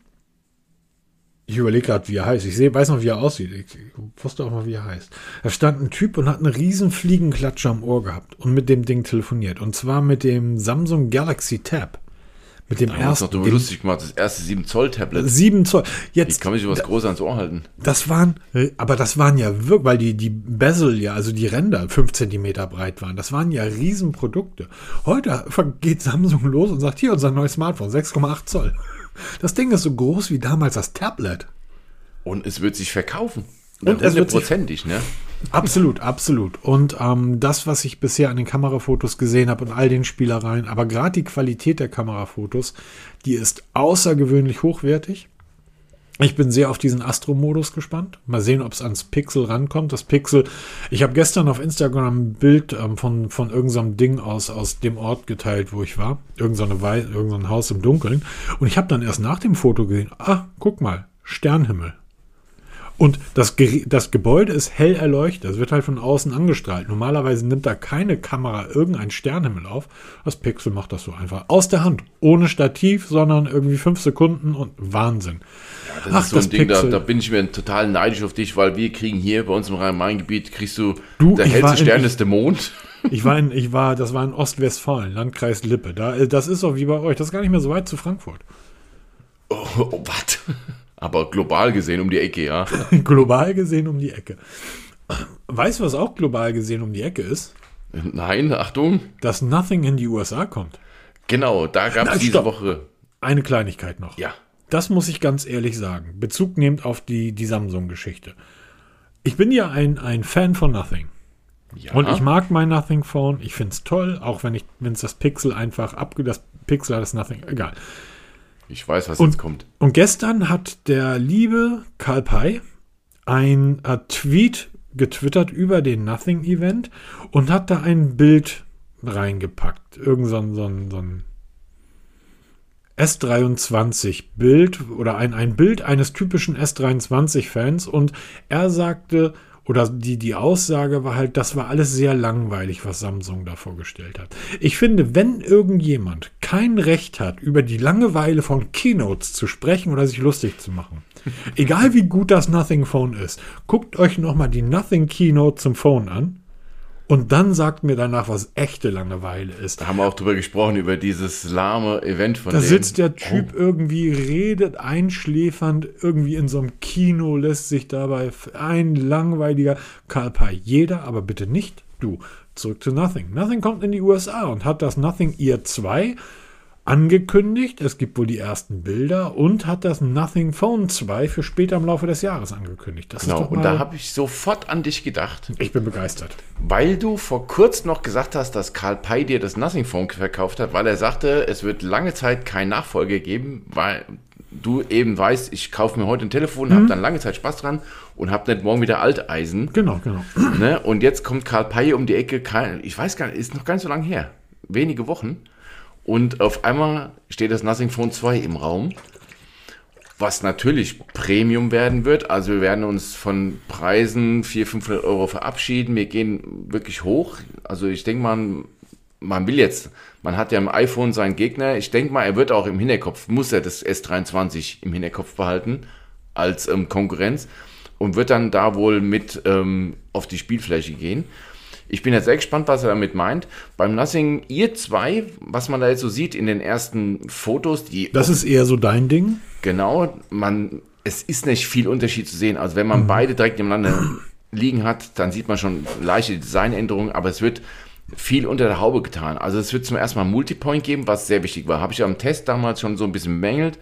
Speaker 1: ich überlege gerade, wie er heißt. Ich sehe, weiß noch, wie er aussieht. Ich, wusste auch mal, wie er heißt. Da stand ein Typ und hat eine riesen Fliegenklatsche am Ohr gehabt und mit dem Ding telefoniert. Und zwar mit dem Samsung Galaxy Tab. Mit dem
Speaker 2: Da haben wir uns noch
Speaker 1: ersten. dem
Speaker 2: lustig gemacht, das erste 7-Zoll-Tablet.
Speaker 1: 7 Zoll.
Speaker 2: Ich
Speaker 1: Jetzt,
Speaker 2: kann mich sowas groß ans Ohr halten.
Speaker 1: das waren, aber das waren ja wirklich, weil die, die Bezel ja, also die Ränder 5 Zentimeter breit waren. Das waren ja Riesenprodukte. Heute geht Samsung los und sagt, hier unser neues Smartphone, 6,8 Zoll. Das Ding ist so groß wie damals das Tablet.
Speaker 2: Und es wird sich verkaufen.
Speaker 1: Und es wird sich-
Speaker 2: ne?
Speaker 1: Absolut, absolut. Und ähm, das, was ich bisher an den Kamerafotos gesehen habe und all den Spielereien, aber gerade die Qualität der Kamerafotos, die ist außergewöhnlich hochwertig. Ich bin sehr auf diesen Astro-Modus gespannt. Mal sehen, ob es ans Pixel rankommt. Das Pixel, ich habe gestern auf Instagram ein Bild ähm, von, von irgendeinem Ding aus, aus dem Ort geteilt, wo ich war. Irgend so eine Wei irgend so Haus im Dunkeln. Und ich habe dann erst nach dem Foto gesehen, ah, guck mal, Sternhimmel. Und das, Gere- das Gebäude ist hell erleuchtet. Es wird halt von außen angestrahlt. Normalerweise nimmt da keine Kamera irgendeinen Sternhimmel auf. Das Pixel macht das so einfach. Aus der Hand. Ohne Stativ, sondern irgendwie fünf Sekunden und Wahnsinn.
Speaker 2: Das
Speaker 1: Ach,
Speaker 2: ist so
Speaker 1: das
Speaker 2: ein Ding, da, da bin ich mir total neidisch auf dich, weil wir kriegen hier bei uns im Rhein-Main-Gebiet, kriegst du,
Speaker 1: Du,
Speaker 2: der hellste Stern ist der Mond.
Speaker 1: Ich war in, ich war, das war in Ostwestfalen, Landkreis Lippe. Da, äh, das ist auch wie bei euch. Das ist gar nicht mehr so weit zu Frankfurt.
Speaker 2: Oh, oh was? Aber global gesehen um die Ecke, ja.
Speaker 1: global gesehen um die Ecke. Weißt du, was auch global gesehen um die Ecke ist?
Speaker 2: Nein, Achtung.
Speaker 1: Dass Nothing in die USA kommt.
Speaker 2: Genau, da gab es diese. Woche.
Speaker 1: Eine Kleinigkeit noch.
Speaker 2: Ja.
Speaker 1: Das muss ich ganz ehrlich sagen. Bezug nehmt auf die, die Samsung-Geschichte. Ich bin ja ein, ein Fan von Nothing.
Speaker 2: ja.
Speaker 1: Und ich mag mein Nothing Phone. Ich finde es toll, auch wenn ich, wenn es das Pixel einfach abge, das Pixel hat das Nothing, egal.
Speaker 2: Ich weiß, was
Speaker 1: Und-
Speaker 2: jetzt kommt.
Speaker 1: Und gestern hat der liebe Karl Pei ein äh, Tweet getwittert über den Nothing Event und hat da ein Bild reingepackt. Irgend so ein, so ein, so ein S23 Bild oder ein, ein Bild eines typischen S23 Fans und er sagte, oder die, die Aussage war halt, das war alles sehr langweilig, was Samsung da vorgestellt hat. Ich finde, wenn irgendjemand kein Recht hat, über die Langeweile von Keynotes zu sprechen oder sich lustig zu machen, egal wie gut das Nothing Phone ist, guckt euch nochmal die Nothing Keynote zum Phone an und dann sagt mir danach, was echte Langeweile ist.
Speaker 2: Da haben wir auch drüber gesprochen, über dieses lahme Event von
Speaker 1: Da
Speaker 2: denen.
Speaker 1: sitzt der Typ irgendwie, redet einschläfernd, irgendwie in so einem Kino, lässt sich dabei ein langweiliger Karl Pei. Jeder, aber bitte nicht du. zurück zu Nothing. Nothing kommt in die USA und hat das Nothing Ear 2 angekündigt. Es gibt wohl die ersten Bilder und hat das Nothing Phone 2 für später im Laufe des Jahres angekündigt. Das
Speaker 2: genau, und da habe ich sofort an dich gedacht.
Speaker 1: Ich bin begeistert.
Speaker 2: Weil du vor kurzem noch gesagt hast, dass Karl Pei dir das Nothing Phone verkauft hat, weil er sagte, es wird lange Zeit kein Nachfolger geben, weil du eben weißt, ich kaufe mir heute ein Telefon, mhm. habe dann lange Zeit Spaß dran und habe nicht morgen wieder Alteisen.
Speaker 1: Genau, genau.
Speaker 2: Ne? Und jetzt kommt Karl Pei um die Ecke, ich weiß gar nicht, ist noch gar nicht so lange her. Wenige Wochen. Und auf einmal steht das Nothing Phone 2 im Raum, was natürlich Premium werden wird. Also wir werden uns von Preisen 400, 500 Euro verabschieden. Wir gehen wirklich hoch. Also ich denke mal, man will jetzt, man hat ja im iPhone seinen Gegner. Ich denke mal, er wird auch im Hinterkopf, muss er das S23 im Hinterkopf behalten als ähm, Konkurrenz und wird dann da wohl mit ähm, auf die Spielfläche gehen. Ich bin jetzt sehr gespannt, was er damit meint. Beim Nothing Ear 2, was man da jetzt so sieht in den ersten Fotos, die.
Speaker 1: Das ist eher so dein Ding?
Speaker 2: Genau, man, es ist nicht viel Unterschied zu sehen. Also wenn man mhm. beide direkt nebeneinander liegen hat, dann sieht man schon leichte Designänderungen, aber es wird viel unter der Haube getan. Also es wird zum ersten Mal Multipoint geben, was sehr wichtig war. Habe ich am Test damals schon so ein bisschen bemängelt,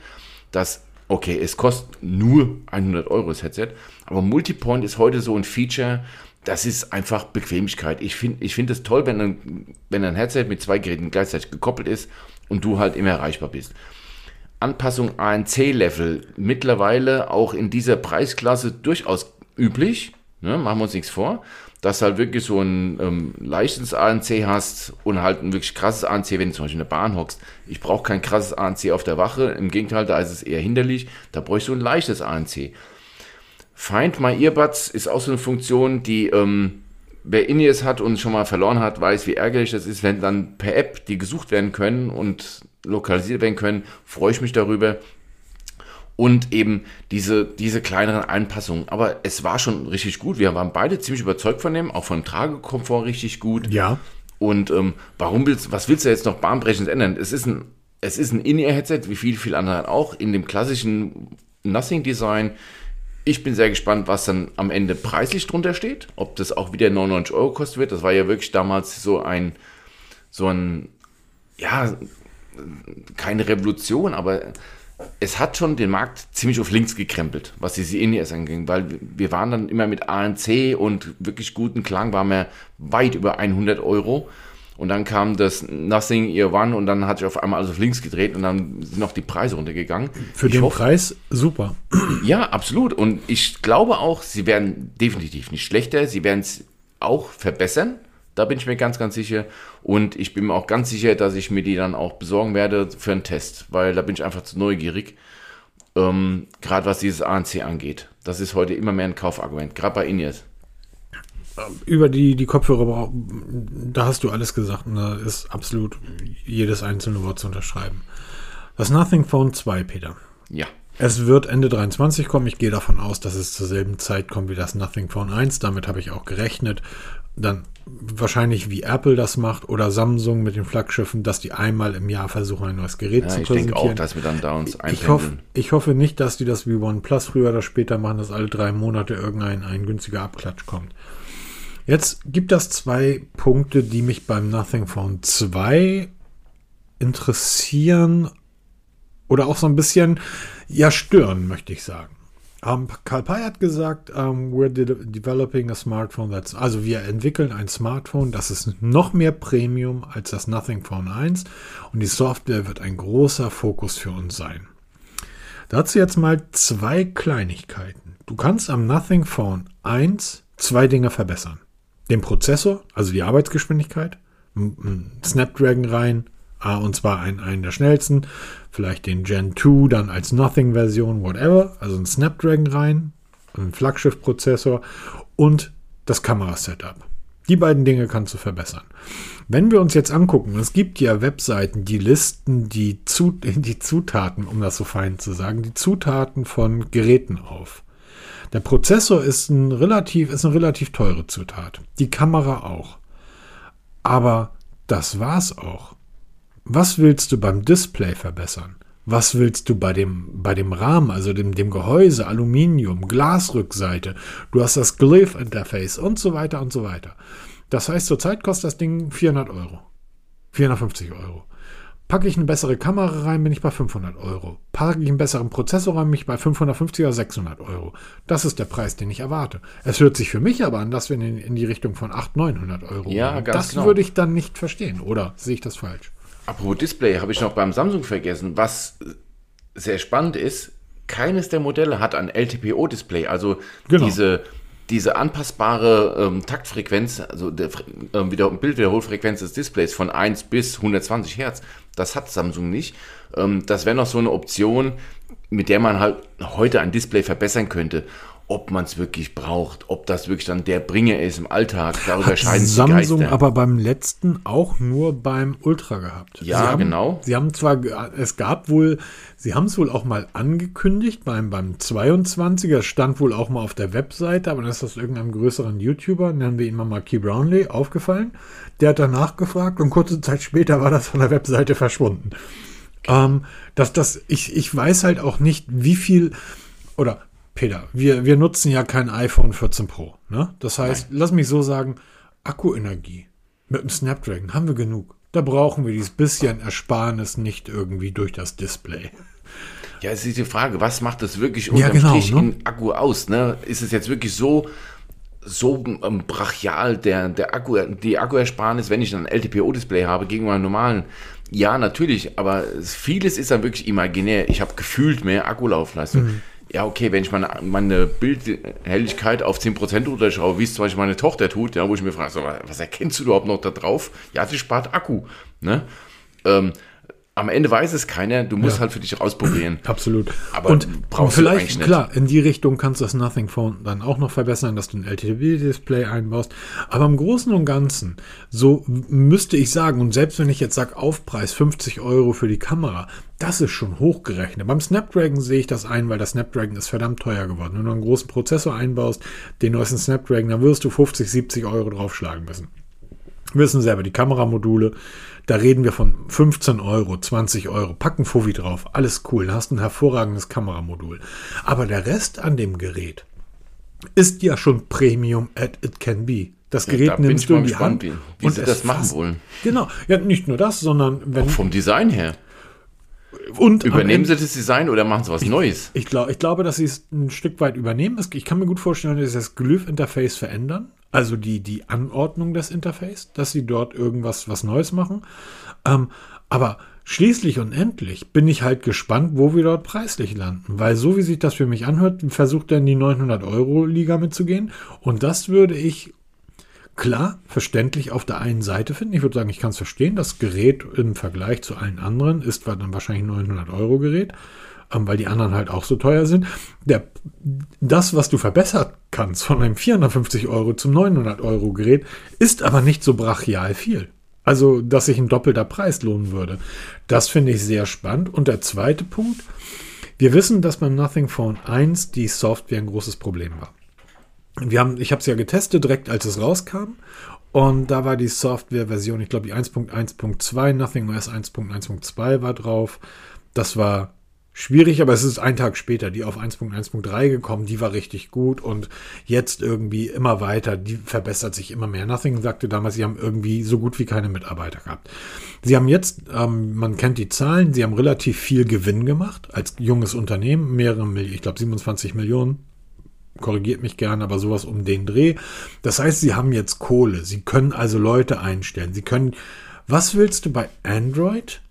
Speaker 2: dass, okay, es kostet nur 100 Euro das Headset, aber Multipoint ist heute so ein Feature, das ist einfach Bequemlichkeit. Ich finde ich find es toll, wenn ein, wenn ein Headset mit zwei Geräten gleichzeitig gekoppelt ist und du halt immer erreichbar bist. Anpassung ANC-Level mittlerweile auch in dieser Preisklasse durchaus üblich. Ne, machen wir uns nichts vor. Dass halt wirklich so ein ähm, leichtes ANC hast und halt ein wirklich krasses ANC, wenn du zum Beispiel in der Bahn hockst. Ich brauche kein krasses ANC auf der Wache. Im Gegenteil, da ist es eher hinderlich. Da ich so ein leichtes ANC. Find My Earbuds ist auch so eine Funktion, die ähm, wer In-Ears hat und schon mal verloren hat, weiß, wie ärgerlich das ist, wenn dann per App die gesucht werden können und lokalisiert werden können. Freue ich mich darüber. Und eben diese, diese kleineren Anpassungen. Aber es war schon richtig gut. Wir waren beide ziemlich überzeugt von dem, auch von Tragekomfort richtig gut.
Speaker 1: Ja.
Speaker 2: Und ähm, warum willst, was willst du jetzt noch bahnbrechend ändern? Es ist ein, es ist ein In-Ear-Headset, wie viele, viele andere auch, in dem klassischen Nothing-Design ich bin sehr gespannt, was dann am Ende preislich drunter steht. Ob das auch wieder 99 Euro kosten wird. Das war ja wirklich damals so ein, so ein, ja, keine Revolution, aber es hat schon den Markt ziemlich auf links gekrempelt, was diese In-Ears anging, weil wir waren dann immer mit ANC und wirklich guten Klang, waren wir weit über 100 Euro. Und dann kam das Nothing Ear One und dann hatte ich auf einmal alles auf links gedreht und dann sind noch die Preise runtergegangen.
Speaker 1: Für ich den hoffe, Preis super.
Speaker 2: Ja, absolut. Und ich glaube auch, sie werden definitiv nicht schlechter. Sie werden es auch verbessern. Da bin ich mir ganz, ganz sicher. Und ich bin mir auch ganz sicher, dass ich mir die dann auch besorgen werde für einen Test, weil da bin ich einfach zu neugierig. Ähm, gerade was dieses ANC angeht. Das ist heute immer mehr ein Kaufargument, gerade bei Ineos
Speaker 1: über die, die Kopfhörer, da hast du alles gesagt und da ist absolut jedes einzelne Wort zu unterschreiben. Das Nothing Phone 2, Peter.
Speaker 2: Ja.
Speaker 1: Es wird Ende 23 kommen. Ich gehe davon aus, dass es zur selben Zeit kommt wie das Nothing Phone 1. Damit habe ich auch gerechnet. Dann wahrscheinlich wie Apple das macht oder Samsung mit den Flaggschiffen, dass die einmal im Jahr versuchen, ein neues Gerät ja, zu präsentieren. Ich denke auch,
Speaker 2: dass wir dann da uns
Speaker 1: ich hoffe, ich hoffe nicht, dass die das wie OnePlus früher oder später machen, dass alle drei Monate irgendein ein günstiger Abklatsch kommt. Jetzt gibt es zwei Punkte, die mich beim Nothing Phone 2 interessieren oder auch so ein bisschen ja stören, möchte ich sagen. Um, ähm, Karl Pei hat gesagt, um, ähm, we're de developing a smartphone that's, also wir entwickeln ein Smartphone, das ist noch mehr Premium als das Nothing Phone 1 und die Software wird ein großer Fokus für uns sein. Dazu jetzt mal zwei Kleinigkeiten. Du kannst am Nothing Phone 1 zwei Dinge verbessern den Prozessor, also die Arbeitsgeschwindigkeit, Snapdragon rein, und zwar einen, einen der schnellsten, vielleicht den Gen 2 dann als Nothing-Version, whatever, also ein Snapdragon rein, ein Flaggschiff-Prozessor und das Kamerasetup. Die beiden Dinge kannst du verbessern. Wenn wir uns jetzt angucken, es gibt ja Webseiten, die listen die, Zut die Zutaten, um das so fein zu sagen, die Zutaten von Geräten auf. Der Prozessor ist, ein relativ, ist eine relativ teure Zutat. Die Kamera auch. Aber das war's auch. Was willst du beim Display verbessern? Was willst du bei dem, bei dem Rahmen, also dem, dem Gehäuse, Aluminium, Glasrückseite? Du hast das Glyph-Interface und so weiter und so weiter. Das heißt, zurzeit kostet das Ding 400 Euro. 450 Euro. Packe ich eine bessere Kamera rein, bin ich bei 500 Euro. Packe ich einen besseren Prozessor rein, bin ich bei 550 oder 600 Euro. Das ist der Preis, den ich erwarte. Es hört sich für mich aber an, dass wir in, in die Richtung von 800, 900 Euro
Speaker 2: Ja,
Speaker 1: gehen.
Speaker 2: ganz
Speaker 1: Das
Speaker 2: genau.
Speaker 1: würde ich dann nicht verstehen. Oder sehe ich das falsch?
Speaker 2: Apropos Display, habe ich noch beim Samsung vergessen. Was sehr spannend ist, keines der Modelle hat ein LTPO-Display, also
Speaker 1: Genau.
Speaker 2: diese, diese anpassbare ähm, Taktfrequenz, also der Fre- ähm, wieder, Bildwiederholfrequenz des Displays von 1 bis 120 Hertz. Das hat Samsung nicht. Ähm, das wäre noch so eine Option, mit der man halt heute ein Display verbessern könnte. Ob man es wirklich braucht, ob das wirklich dann der Bringer ist im Alltag, darüber
Speaker 1: Hat
Speaker 2: scheiden sich
Speaker 1: Samsung
Speaker 2: Geister.
Speaker 1: aber beim letzten auch nur beim Ultra gehabt.
Speaker 2: Ja,
Speaker 1: sie haben,
Speaker 2: genau.
Speaker 1: Sie haben zwar, es gab wohl, sie haben es wohl auch mal angekündigt beim, beim 22er, stand wohl auch mal auf der Webseite, aber dann ist das irgendeinem größeren YouTuber, nennen wir ihn mal Marquis Brownlee, aufgefallen. Der hat danach gefragt und kurze Zeit später war das von der Webseite verschwunden. Ähm, dass das, ich, ich weiß halt auch nicht, wie viel, oder Peter, wir, wir nutzen ja kein iPhone 14 Pro. Ne? Das heißt, lass mich so sagen, Akkuenergie mit dem Snapdragon haben wir genug. Da brauchen wir dieses bisschen Ersparnis nicht irgendwie durch das Display.
Speaker 2: Ja, es ist die Frage, was macht das wirklich
Speaker 1: Ja,
Speaker 2: unterm
Speaker 1: genau,
Speaker 2: Strich
Speaker 1: ne?
Speaker 2: in Akku aus? Ne? Ist es jetzt wirklich so, so ähm, brachial, der, der Akku, die Akkuersparnis, wenn ich ein LTPO-Display habe, gegenüber einem normalen? Ja, natürlich, aber es- vieles ist dann wirklich imaginär. Ich habe gefühlt mehr Akkulaufleistung.
Speaker 1: Mhm.
Speaker 2: Ja, okay, wenn ich meine, meine Bildhelligkeit auf 10% runterschraube, wie es zum Beispiel meine Tochter tut, ja, wo ich mir frage, so, was erkennst du überhaupt noch da drauf? Ja, sie spart Akku. Ne? Ähm, am Ende weiß es keiner, du musst
Speaker 1: Ja.
Speaker 2: halt für dich ausprobieren.
Speaker 1: Absolut.
Speaker 2: Aber
Speaker 1: und
Speaker 2: brauchst du
Speaker 1: vielleicht, klar, in die Richtung kannst du das Nothing Phone dann auch noch verbessern, dass du ein LTV-Display einbaust. Aber im Großen und Ganzen, so müsste ich sagen, und selbst wenn ich jetzt sage, Aufpreis 50 Euro für die Kamera, das ist schon hochgerechnet. Beim Snapdragon sehe ich das ein, weil das Snapdragon ist verdammt teuer geworden. Wenn du einen großen Prozessor einbaust, den neuesten Snapdragon, dann wirst du 50, 70 Euro draufschlagen müssen. Wir wissen selber, die Kameramodule, da reden wir von 15 Euro, 20 Euro, packen Fovi drauf, alles cool, da hast ein hervorragendes Kameramodul. Aber der Rest an dem Gerät ist ja schon Premium as it can be. Das Gerät
Speaker 2: da bin
Speaker 1: nimmst
Speaker 2: ich
Speaker 1: du in die Hand
Speaker 2: wie- wie sie
Speaker 1: es
Speaker 2: das machen wollen.
Speaker 1: Genau, ja, nicht nur das, sondern wenn
Speaker 2: Vom Design her.
Speaker 1: und
Speaker 2: Übernehmen
Speaker 1: Ende-
Speaker 2: sie das Design oder machen sie was Neues?
Speaker 1: Ich, glaub, ich glaube, dass sie es ein Stück weit übernehmen. Ich kann mir gut vorstellen, dass sie das Glyph-Interface verändern. Also die, die Anordnung des Interface, dass sie dort irgendwas was Neues machen. Ähm, aber schließlich und endlich bin ich halt gespannt, wo wir dort preislich landen. Weil so wie sich das für mich anhört, versucht er in die 900-Euro-Liga mitzugehen. Und das würde ich klar, verständlich auf der einen Seite finden. Ich würde sagen, ich kann es verstehen. Das Gerät im Vergleich zu allen anderen ist dann wahrscheinlich ein 900 Euro Gerät, weil die anderen halt auch so teuer sind. Der, das, was du verbessert kannst von einem 450 Euro zum 900 Euro Gerät, ist aber nicht so brachial viel. Also, dass sich ein doppelter Preis lohnen würde. Das finde ich sehr spannend. Und der zweite Punkt, wir wissen, dass beim Nothing Phone 1 die Software ein großes Problem war. Wir haben, ich habe es ja getestet, direkt als es rauskam. Und da war die Software-Version, ich glaube die 1.1.2, Nothing OS 1.1.2 war drauf. Das war schwierig, aber es ist ein Tag später die auf 1.1.3 gekommen. Die war richtig gut und jetzt irgendwie immer weiter. Die verbessert sich immer mehr. Nothing sagte damals, sie haben irgendwie so gut wie keine Mitarbeiter gehabt. Sie haben jetzt, ähm, man kennt die Zahlen, sie haben relativ viel Gewinn gemacht als junges Unternehmen, mehrere Millionen, ich glaube 27 Millionen korrigiert mich gerne, aber sowas um den Dreh. Das heißt, sie haben jetzt Kohle. Sie können also Leute einstellen. Sie können, was willst du bei Android?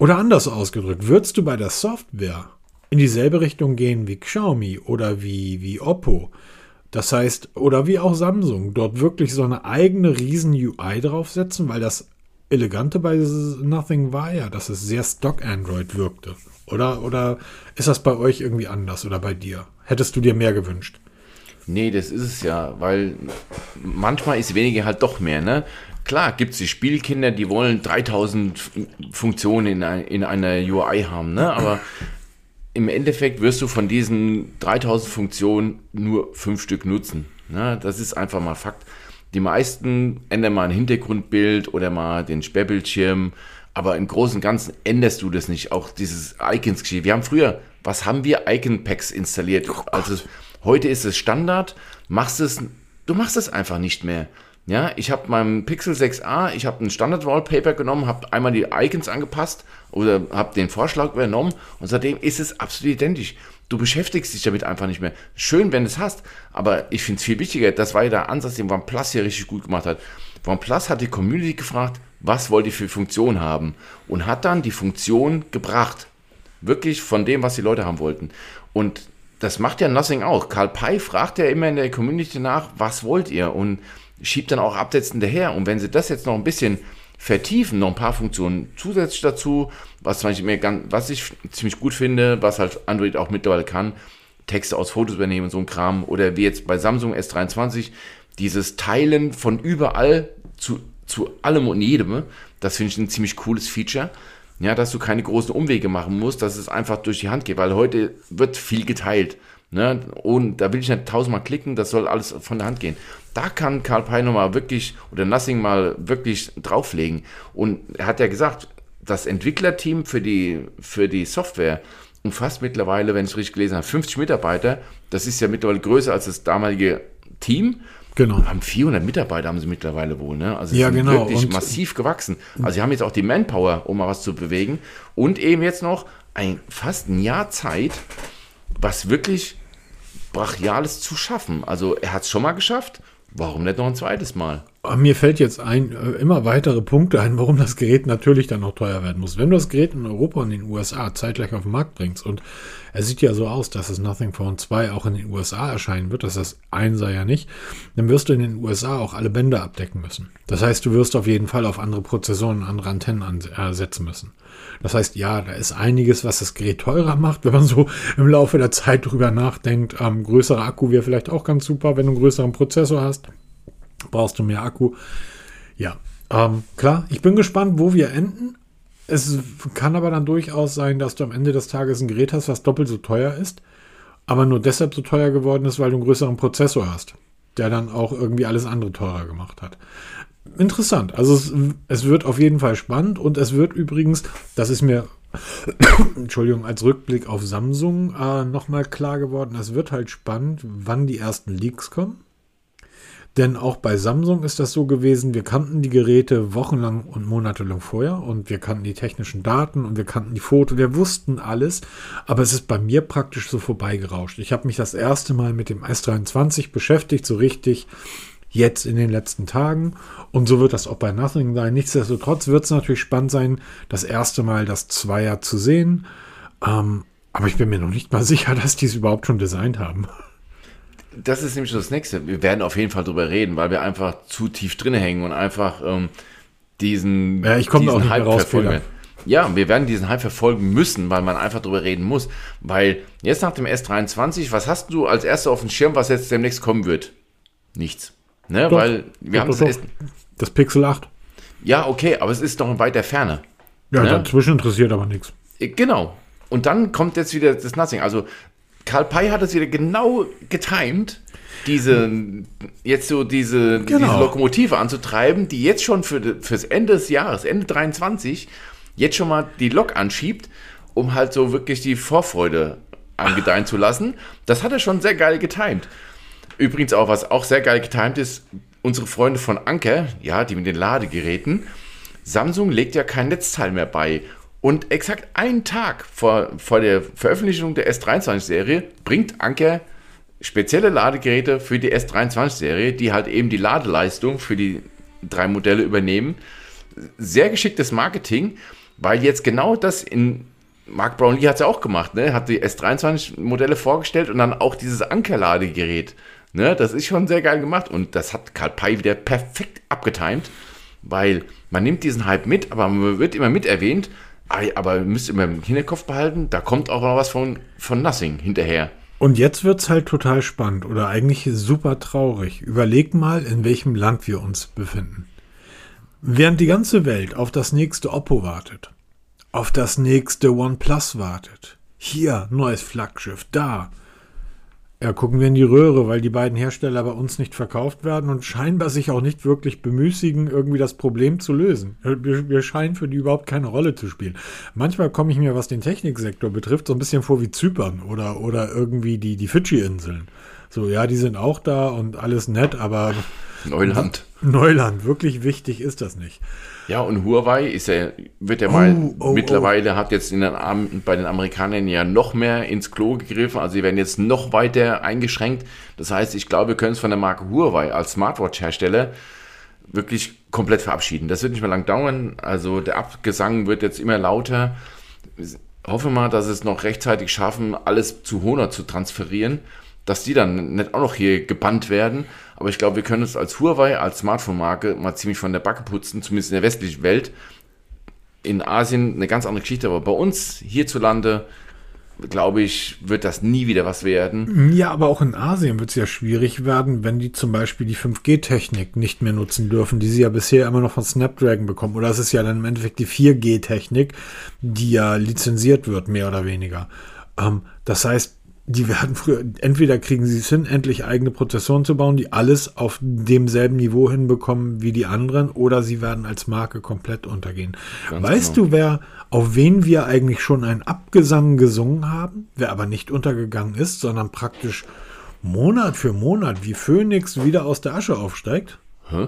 Speaker 1: Oder anders ausgedrückt, würdest du bei der Software in dieselbe Richtung gehen wie Xiaomi oder wie, wie Oppo? Das heißt, oder wie auch Samsung, dort wirklich so eine eigene riesen UI draufsetzen, weil das Elegante bei Nothing war ja, dass es sehr Stock Android wirkte. Oder, oder ist das bei euch irgendwie anders oder bei dir? Hättest du dir mehr gewünscht?
Speaker 2: Nee, das ist es ja, weil manchmal ist weniger halt doch mehr, ne? Klar, gibt es die Spielkinder, die wollen 3000 F- Funktionen in, ein, in einer UI haben, ne? Aber im Endeffekt wirst du von diesen 3000 Funktionen nur fünf Stück nutzen. Ne? Das ist einfach mal Fakt. Die meisten ändern mal ein Hintergrundbild oder mal den Sperrbildschirm, aber im Großen und Ganzen änderst du das nicht. Auch dieses icons -Geschichte. Wir haben früher, was haben wir? Icon-Packs installiert. also heute ist es Standard, machst es, du machst es einfach nicht mehr. Ja, ich habe meinem Pixel 6a, ich habe ein Standard Wallpaper genommen, habe einmal die Icons angepasst oder habe den Vorschlag übernommen und seitdem ist es absolut identisch. Du beschäftigst dich damit einfach nicht mehr. Schön, wenn du es hast, aber ich finde es viel wichtiger, das war ja der Ansatz, den OnePlus hier richtig gut gemacht hat. OnePlus hat die Community gefragt, was wollt ihr für Funktion haben und hat dann die Funktion gebracht. Wirklich von dem, was die Leute haben wollten. Und das macht ja Nothing auch. Karl Pei fragt ja immer in der Community nach, was wollt ihr? Und schiebt dann auch Updates hinterher. Und wenn sie das jetzt noch ein bisschen vertiefen, noch ein paar Funktionen zusätzlich dazu, was, zum Beispiel ganz, was ich ziemlich gut finde, was halt Android auch mittlerweile kann, Texte aus Fotos übernehmen und so ein Kram. Oder wie jetzt bei Samsung S23, dieses Teilen von überall zu, zu allem und jedem, das finde ich ein ziemlich cooles Feature. Ja, dass du keine großen Umwege machen musst, dass es einfach durch die Hand geht, weil heute wird viel geteilt. Ne? Und da will ich nicht tausendmal klicken, das soll alles von der Hand gehen. Da kann Karl Pei nochmal wirklich oder Nothing mal wirklich drauflegen. Und er hat ja gesagt, das Entwicklerteam für die, für die Software umfasst mittlerweile, wenn ich es richtig gelesen habe, 50 Mitarbeiter. Das ist ja mittlerweile größer als das damalige Team. Genau. Haben 400 Mitarbeiter haben sie mittlerweile wohl, ne? Also
Speaker 1: ja, sind genau.
Speaker 2: wirklich und massiv gewachsen. Also sie haben jetzt auch die Manpower, um mal was zu bewegen. Und eben jetzt noch ein fast ein Jahr Zeit, was wirklich Brachiales zu schaffen. Also er hat es schon mal geschafft. Warum nicht noch ein zweites Mal?
Speaker 1: Mir fällt jetzt ein, äh, immer weitere Punkte ein, warum das Gerät natürlich dann noch teuer werden muss. Wenn du das Gerät in Europa und in den USA zeitgleich auf den Markt bringst und es sieht ja so aus, dass das Nothing Phone 2 auch in den USA erscheinen wird, dass das 1 sei ja nicht, dann wirst du in den USA auch alle Bänder abdecken müssen. Das heißt, du wirst auf jeden Fall auf andere Prozessoren, andere Antennen setzen müssen. Das heißt, ja, da ist einiges, was das Gerät teurer macht, wenn man so im Laufe der Zeit drüber nachdenkt. Ähm, größerer Akku wäre vielleicht auch ganz super, wenn du einen größeren Prozessor hast. Brauchst du mehr Akku. Ja, ähm, klar, ich bin gespannt, wo wir enden. Es kann aber dann durchaus sein, dass du am Ende des Tages ein Gerät hast, was doppelt so teuer ist, aber nur deshalb so teuer geworden ist, weil du einen größeren Prozessor hast, der dann auch irgendwie alles andere teurer gemacht hat interessant. Also es, es, wird auf jeden Fall spannend und es wird übrigens, das ist mir, Entschuldigung, als Rückblick auf Samsung äh, nochmal klar geworden, es wird halt spannend, wann die ersten Leaks kommen. Denn auch bei Samsung ist das so gewesen, wir kannten die Geräte wochenlang und monatelang vorher und wir kannten die technischen Daten und wir kannten die Fotos, wir wussten alles, aber es ist bei mir praktisch so vorbeigerauscht. Ich habe mich das erste Mal mit dem S23 beschäftigt, so richtig jetzt in den letzten Tagen. Und so wird das auch bei Nothing sein. Nichtsdestotrotz wird es natürlich spannend sein, das erste Mal das Zweier zu sehen. Ähm, aber ich bin mir noch nicht mal sicher, dass die es überhaupt schon designt haben.
Speaker 2: Das ist nämlich das Nächste. Wir werden auf jeden Fall drüber reden, weil wir einfach zu tief drin hängen und einfach ähm, diesen,
Speaker 1: ja, ich komme auch nicht Hype raus,
Speaker 2: verfolgen. Ja, wir werden diesen Hype verfolgen müssen, weil man einfach drüber reden muss. Weil jetzt nach dem S23, was hast du als erster auf dem Schirm, was jetzt demnächst kommen wird? Nichts. Ne? Doch, Weil wir haben
Speaker 1: das, Pixel 8.
Speaker 2: Ja, okay, aber es ist doch in weiter Ferne.
Speaker 1: Ja, ne? dazwischen interessiert aber nichts.
Speaker 2: Äh, genau. Und dann kommt jetzt wieder das Nothing. Also Karl Pei hat es wieder genau getimed, diese jetzt so diese, genau. diese Lokomotive anzutreiben, die jetzt schon für fürs Ende des Jahres, Ende 23, jetzt schon mal die Lok anschiebt, um halt so wirklich die Vorfreude angedeihen zu lassen. Das hat er schon sehr geil getimed. Übrigens auch, was auch sehr geil getimt ist, unsere Freunde von Anker, ja, die mit den Ladegeräten, Samsung legt ja kein Netzteil mehr bei. Und exakt einen Tag vor, vor der Veröffentlichung der S23-Serie bringt Anker spezielle Ladegeräte für die S23-Serie, die halt eben die Ladeleistung für die drei Modelle übernehmen. Sehr geschicktes Marketing, weil jetzt genau das in Mark Brownlee hat es ja auch gemacht, ne? Hat die S23-Modelle vorgestellt und dann auch dieses Anker-Ladegerät Ne, das ist schon sehr geil gemacht und das hat Karl Pei wieder perfekt abgetimt, weil man nimmt diesen Hype mit, aber man wird immer mit erwähnt, aber ihr müsst immer im Hinterkopf behalten, da kommt auch noch was von, von Nothing hinterher.
Speaker 1: Und jetzt wird es halt total spannend oder eigentlich super traurig. Überleg mal, in welchem Land wir uns befinden. Während die ganze Welt auf das nächste Oppo wartet, auf das nächste OnePlus wartet, hier neues Flaggschiff, da ja, gucken wir in die Röhre, weil die beiden Hersteller bei uns nicht verkauft werden und scheinbar sich auch nicht wirklich bemüßigen, irgendwie das Problem zu lösen. Wir, wir scheinen für die überhaupt keine Rolle zu spielen. Manchmal komme ich mir, was den Techniksektor betrifft, so ein bisschen vor wie Zypern oder, oder irgendwie die, die Fidschi-Inseln. So, ja, die sind auch da und alles nett, aber
Speaker 2: Neuland.
Speaker 1: Neuland, wirklich wichtig ist das nicht.
Speaker 2: Ja, und Huawei ist ja, wird ja mal oh, oh, mittlerweile, oh. hat jetzt in den, bei den Amerikanern ja noch mehr ins Klo gegriffen. Also sie werden jetzt noch weiter eingeschränkt. Das heißt, ich glaube, wir können es von der Marke Huawei als Smartwatch-Hersteller wirklich komplett verabschieden. Das wird nicht mehr lang dauern. Also der Abgesang wird jetzt immer lauter. Ich hoffe mal, dass es noch rechtzeitig schaffen, alles zu Honor zu transferieren, dass die dann nicht auch noch hier gebannt werden. Aber ich glaube, wir können uns als Huawei, als Smartphone-Marke mal ziemlich von der Backe putzen, zumindest in der westlichen Welt. In Asien eine ganz andere Geschichte, aber bei uns hierzulande, glaube ich, wird das nie wieder was werden.
Speaker 1: Ja, aber auch in Asien wird es ja schwierig werden, wenn die zum Beispiel die 5G-Technik nicht mehr nutzen dürfen, die sie ja bisher immer noch von Snapdragon bekommen. Oder es ist ja dann im Endeffekt die 4G-Technik, die ja lizenziert wird, mehr oder weniger. Ähm, das heißt, die werden früher, entweder kriegen sie es hin, endlich eigene Prozessoren zu bauen, die alles auf demselben Niveau hinbekommen wie die anderen, oder sie werden als Marke komplett untergehen. Ganz weißt genau. du, wer, auf wen wir eigentlich schon einen Abgesang gesungen haben, wer aber nicht untergegangen ist, sondern praktisch Monat für Monat wie Phoenix wieder aus der Asche aufsteigt? Hä?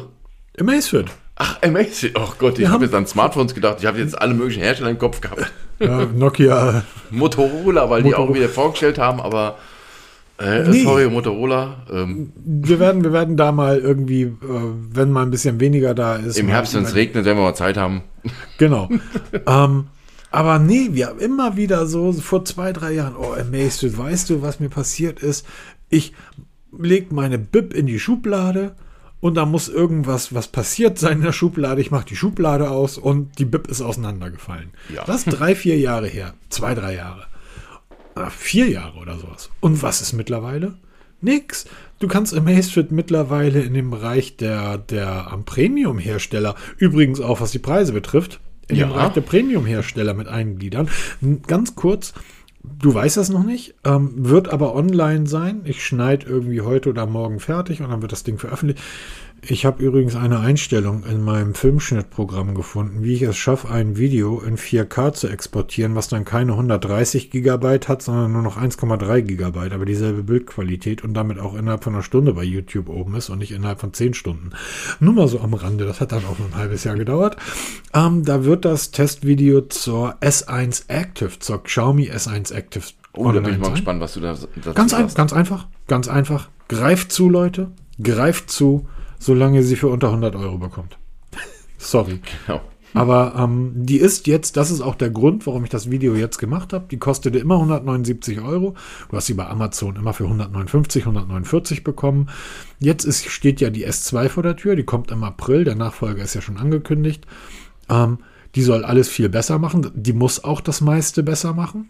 Speaker 1: Amazfit.
Speaker 2: Ach, Amazfit. Oh Gott, ich habe jetzt an Smartphones gedacht. Ich habe jetzt alle möglichen Hersteller im Kopf gehabt.
Speaker 1: Ja, Nokia.
Speaker 2: Motorola, weil Motorola. die auch wieder vorgestellt haben, aber äh, nee. sorry, Motorola.
Speaker 1: Ähm. Wir, werden, wir werden da mal irgendwie, äh, wenn mal ein bisschen weniger da ist.
Speaker 2: Im Herbst, wenn es regnet, wenn wir mal Zeit haben.
Speaker 1: Genau. ähm, aber nee, wir haben immer wieder so vor zwei, drei Jahren, oh, amazed, weißt du, was mir passiert ist? Ich leg meine Bib in die Schublade und da muss irgendwas, was passiert sein in der Schublade. Ich mache die Schublade aus und die Bib ist auseinandergefallen. Ja. Das ist drei, vier Jahre her. Zwei, drei Jahre. Äh, vier Jahre oder sowas. Und was ist mittlerweile? Nix. Du kannst Amazfit mittlerweile in dem Bereich der, der Premium-Hersteller, übrigens auch was die Preise betrifft, in ja. dem Bereich der Premium-Hersteller mit eingliedern. Ganz kurz, Du weißt das noch nicht, ähm, wird aber online sein. Ich schneide irgendwie heute oder morgen fertig und dann wird das Ding veröffentlicht. Ich habe übrigens eine Einstellung in meinem Filmschnittprogramm gefunden, wie ich es schaffe, ein Video in 4K zu exportieren, was dann keine 130 Gigabyte hat, sondern nur noch 1,3 Gigabyte, aber dieselbe Bildqualität und damit auch innerhalb von einer Stunde bei YouTube oben ist und nicht innerhalb von 10 Stunden. Nur mal so am Rande, das hat dann auch ein halbes Jahr gedauert. Ähm, da wird das Testvideo zur S1 Active, zur Xiaomi S1 Active.
Speaker 2: Oh, da bin ich mal sein. gespannt, was du da
Speaker 1: dazu ganz, ein, ganz einfach, ganz einfach. Greift zu, Leute. Greift zu solange sie für unter 100 Euro bekommt. Sorry. Genau. Aber ähm, die ist jetzt, das ist auch der Grund, warum ich das Video jetzt gemacht habe. Die kostete immer 179 Euro. Du hast sie bei Amazon immer für 159, 149 bekommen. Jetzt ist, steht ja die S2 vor der Tür. Die kommt im April. Der Nachfolger ist ja schon angekündigt. Ähm, die soll alles viel besser machen. Die muss auch das meiste besser machen.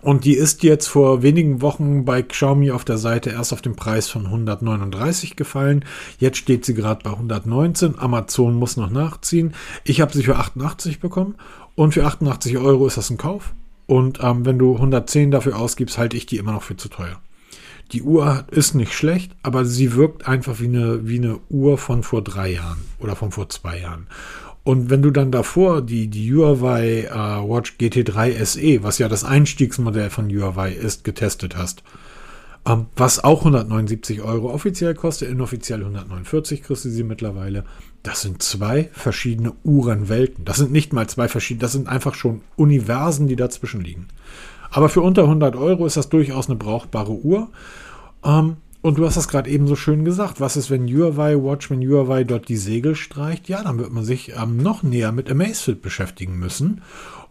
Speaker 1: Und die ist jetzt vor wenigen Wochen bei Xiaomi auf der Seite erst auf den Preis von 139 gefallen. Jetzt steht sie gerade bei 119. Amazon muss noch nachziehen. Ich habe sie für 88 bekommen. Und für 88 Euro ist das ein Kauf. Und ähm, wenn du 110 dafür ausgibst, halte ich die immer noch für zu teuer. Die Uhr ist nicht schlecht, aber sie wirkt einfach wie eine, wie eine Uhr von vor drei Jahren oder von vor zwei Jahren. Und wenn du dann davor die, die Huawei äh, Watch GT3 SE, was ja das Einstiegsmodell von Huawei ist, getestet hast, ähm, was auch 179 Euro offiziell kostet, inoffiziell 149 kriegst du sie mittlerweile. Das sind zwei verschiedene Uhrenwelten. Das sind nicht mal zwei verschiedene, das sind einfach schon Universen, die dazwischen liegen. Aber für unter 100 Euro ist das durchaus eine brauchbare Uhr. Ähm, und du hast das gerade eben so schön gesagt. Was ist, wenn Huawei Watch, wenn Huawei dort die Segel streicht? Ja, dann wird man sich ähm, noch näher mit Amazfit beschäftigen müssen.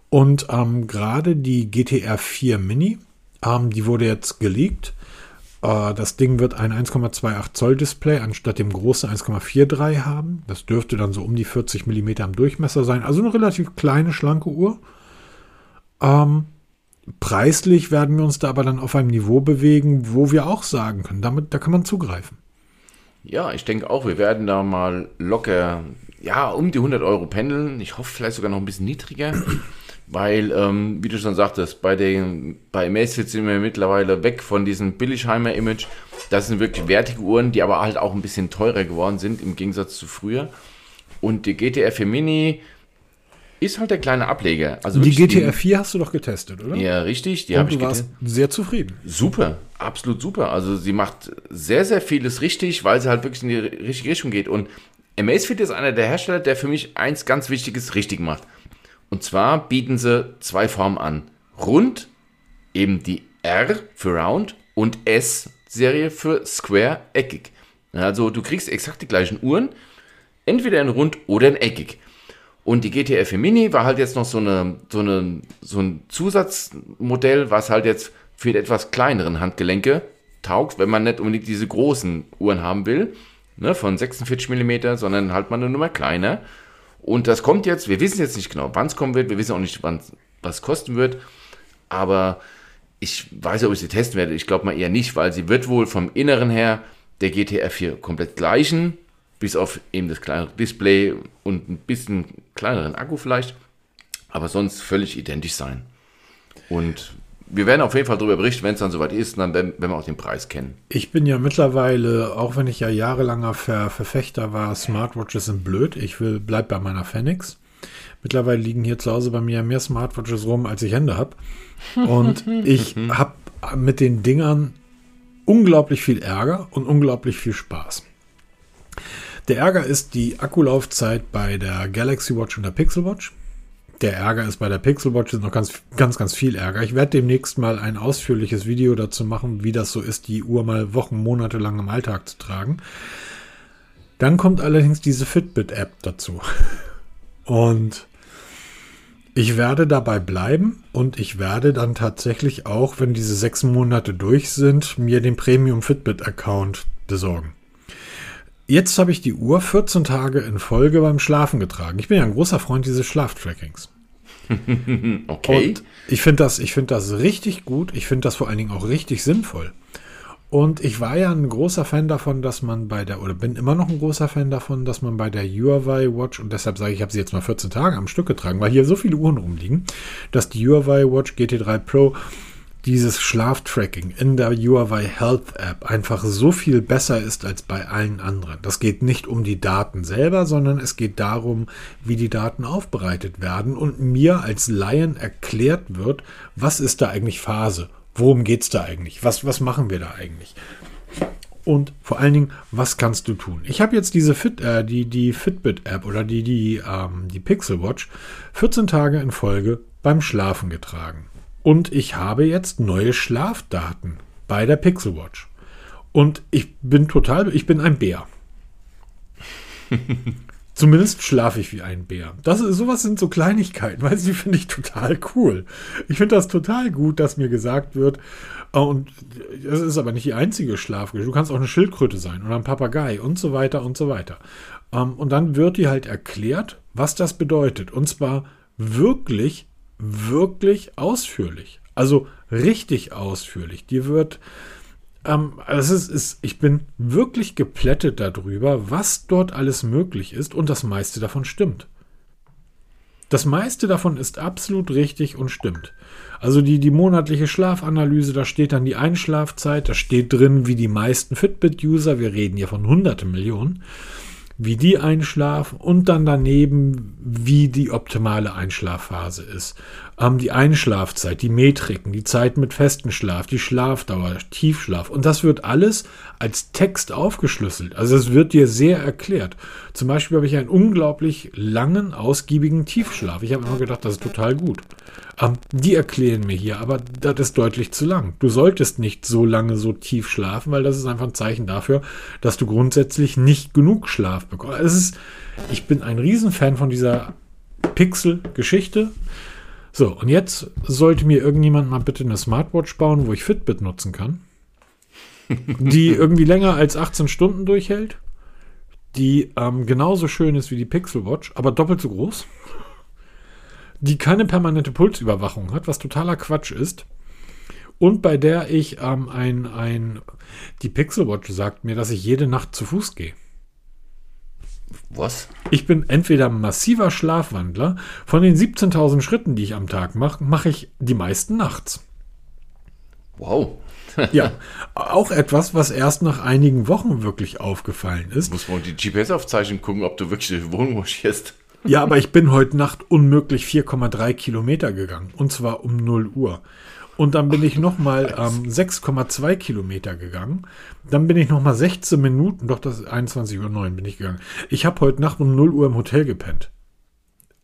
Speaker 1: Und ähm, gerade die GTR 4 Mini, ähm, die wurde jetzt geleakt. Äh, das Ding wird ein 1,28 Zoll Display anstatt dem großen 1,43 haben. Das dürfte dann so um die 40 mm im Durchmesser sein. Also eine relativ kleine, schlanke Uhr. Ähm, Preislich werden wir uns da aber dann auf einem Niveau bewegen, wo wir auch sagen können, damit, da kann man zugreifen.
Speaker 2: Ja, ich denke auch, wir werden da mal locker, ja, um die 100 Euro pendeln. Ich hoffe vielleicht sogar noch ein bisschen niedriger, weil, ähm, wie du schon sagtest, bei, den, bei Amazfit sind wir mittlerweile weg von diesem Billigheimer-Image. Das sind wirklich wertige Uhren, die aber halt auch ein bisschen teurer geworden sind im Gegensatz zu früher. Und die GTR 4 Mini ist halt der kleine Ableger. Also
Speaker 1: Die GTR 4 hast du doch getestet, oder?
Speaker 2: Ja, richtig. Die habe ich getestet.
Speaker 1: sehr zufrieden.
Speaker 2: Super, absolut super. Also sie macht sehr, sehr vieles richtig, weil sie halt wirklich in die richtige Richtung geht. Und Amazfit ist einer der Hersteller, der für mich eins ganz Wichtiges richtig macht. Und zwar bieten sie zwei Formen an. Rund, eben die R für Round und S-Serie für Square, eckig. Also du kriegst exakt die gleichen Uhren, entweder in rund oder in eckig. Und die GTR 4 Mini war halt jetzt noch so, eine, so, eine, so ein Zusatzmodell, was halt jetzt für die etwas kleineren Handgelenke taugt, wenn man nicht unbedingt diese großen Uhren haben will, ne, von 46 mm, sondern halt mal eine Nummer kleiner. Und das kommt jetzt, wir wissen jetzt nicht genau, wann es kommen wird, wir wissen auch nicht, wann was kosten wird, aber ich weiß nicht, ob ich sie testen werde. Ich glaube mal eher nicht, weil sie wird wohl vom Inneren her der GTR 4 komplett gleichen, bis auf eben das kleinere Display und ein bisschen kleineren Akku vielleicht, aber sonst völlig identisch sein. Und wir werden auf jeden Fall darüber berichten, wenn es dann soweit ist, dann werden, wenn wir auch den Preis kennen.
Speaker 1: Ich bin ja mittlerweile, auch wenn ich ja jahrelanger Ver Verfechter war, Smartwatches sind blöd. Ich will, bleib bei meiner Phoenix. Mittlerweile liegen hier zu Hause bei mir mehr Smartwatches rum, als ich Hände habe. Und ich habe mit den Dingern unglaublich viel Ärger und unglaublich viel Spaß. Der Ärger ist die Akkulaufzeit bei der Galaxy Watch und der Pixel Watch. Der Ärger ist bei der Pixel Watch ist noch ganz, ganz, ganz viel Ärger. Ich werde demnächst mal ein ausführliches Video dazu machen, wie das so ist, die Uhr mal Wochen, Monate lang im Alltag zu tragen. Dann kommt allerdings diese Fitbit-App dazu. Und ich werde dabei bleiben und ich werde dann tatsächlich auch, wenn diese sechs Monate durch sind, mir den Premium Fitbit-Account besorgen. Jetzt habe ich die Uhr 14 Tage in Folge beim Schlafen getragen. Ich bin ja ein großer Freund dieses Schlaftrackings.
Speaker 2: Okay.
Speaker 1: Und ich finde das, ich finde das richtig gut. Ich finde das vor allen Dingen auch richtig sinnvoll. Und ich war ja ein großer Fan davon, dass man bei der, oder bin immer noch ein großer Fan davon, dass man bei der Huawei Watch, und deshalb sage ich, ich habe sie jetzt mal 14 Tage am Stück getragen, weil hier so viele Uhren rumliegen, dass die Huawei Watch GT3 Pro dieses Schlaftracking in der Huawei Health App einfach so viel besser ist als bei allen anderen. Das geht nicht um die Daten selber, sondern es geht darum, wie die Daten aufbereitet werden und mir als Laien erklärt wird, was ist da eigentlich Phase? Worum geht es da eigentlich? Was, was machen wir da eigentlich? Und vor allen Dingen, was kannst du tun? Ich habe jetzt diese Fit, äh, die, die Fitbit-App oder die, die, ähm, die Pixel Watch 14 Tage in Folge beim Schlafen getragen. Und ich habe jetzt neue Schlafdaten bei der Pixel Watch. Und ich bin total, ich bin ein Bär. Zumindest schlafe ich wie ein Bär. Das ist, sowas sind so Kleinigkeiten, weil sie finde ich total cool. Ich finde das total gut, dass mir gesagt wird, äh, und das ist aber nicht die einzige Schlafgeschichte. Du kannst auch eine Schildkröte sein oder ein Papagei und so weiter und so weiter. Ähm, Und dann wird dir halt erklärt, was das bedeutet. Und zwar wirklich, wirklich ausführlich. Also richtig ausführlich. Dir wird ähm, also es ist, ist, ich bin wirklich geplättet darüber, was dort alles möglich ist und das meiste davon stimmt. Das meiste davon ist absolut richtig und stimmt. Also die, die monatliche Schlafanalyse, da steht dann die Einschlafzeit, da steht drin, wie die meisten Fitbit-User, wir reden hier von hunderte Millionen, wie die einschlafen und dann daneben, wie die optimale Einschlafphase ist. Die Einschlafzeit, die Metriken, die Zeit mit festem Schlaf, die Schlafdauer, Tiefschlaf. Und das wird alles als Text aufgeschlüsselt. Also es wird dir sehr erklärt. Zum Beispiel habe ich einen unglaublich langen, ausgiebigen Tiefschlaf. Ich habe immer gedacht, das ist total gut. Ähm, die erklären mir hier, aber das ist deutlich zu lang. Du solltest nicht so lange so tief schlafen, weil das ist einfach ein Zeichen dafür, dass du grundsätzlich nicht genug Schlaf bekommst. Es ist, ich bin ein Riesenfan von dieser Pixel-Geschichte. So, und jetzt sollte mir irgendjemand mal bitte eine Smartwatch bauen, wo ich Fitbit nutzen kann. Die irgendwie länger als 18 Stunden durchhält. Die ähm, genauso schön ist wie die Pixel Watch, aber doppelt so groß. Die keine permanente Pulsüberwachung hat, was totaler Quatsch ist. Und bei der ich ähm, ein, ein. Die Pixel Watch sagt mir, dass ich jede Nacht zu Fuß gehe.
Speaker 2: Was?
Speaker 1: Ich bin entweder massiver Schlafwandler. Von den 17.000 Schritten, die ich am Tag mache, mache ich die meisten nachts.
Speaker 2: Wow.
Speaker 1: Ja, auch etwas, was erst nach einigen Wochen wirklich aufgefallen ist.
Speaker 2: Muss man die GPS-Aufzeichnung gucken, ob du wirklich die Wohnung marschierst.
Speaker 1: Ja, aber ich bin heute Nacht unmöglich 4,3 Kilometer gegangen. Und zwar um 0 Uhr. Und dann bin ich nochmal ähm, 6,2 Kilometer gegangen. Dann bin ich nochmal 16 Minuten, doch das 21.09 Uhr bin ich gegangen. Ich habe heute Nacht um 0 Uhr im Hotel gepennt.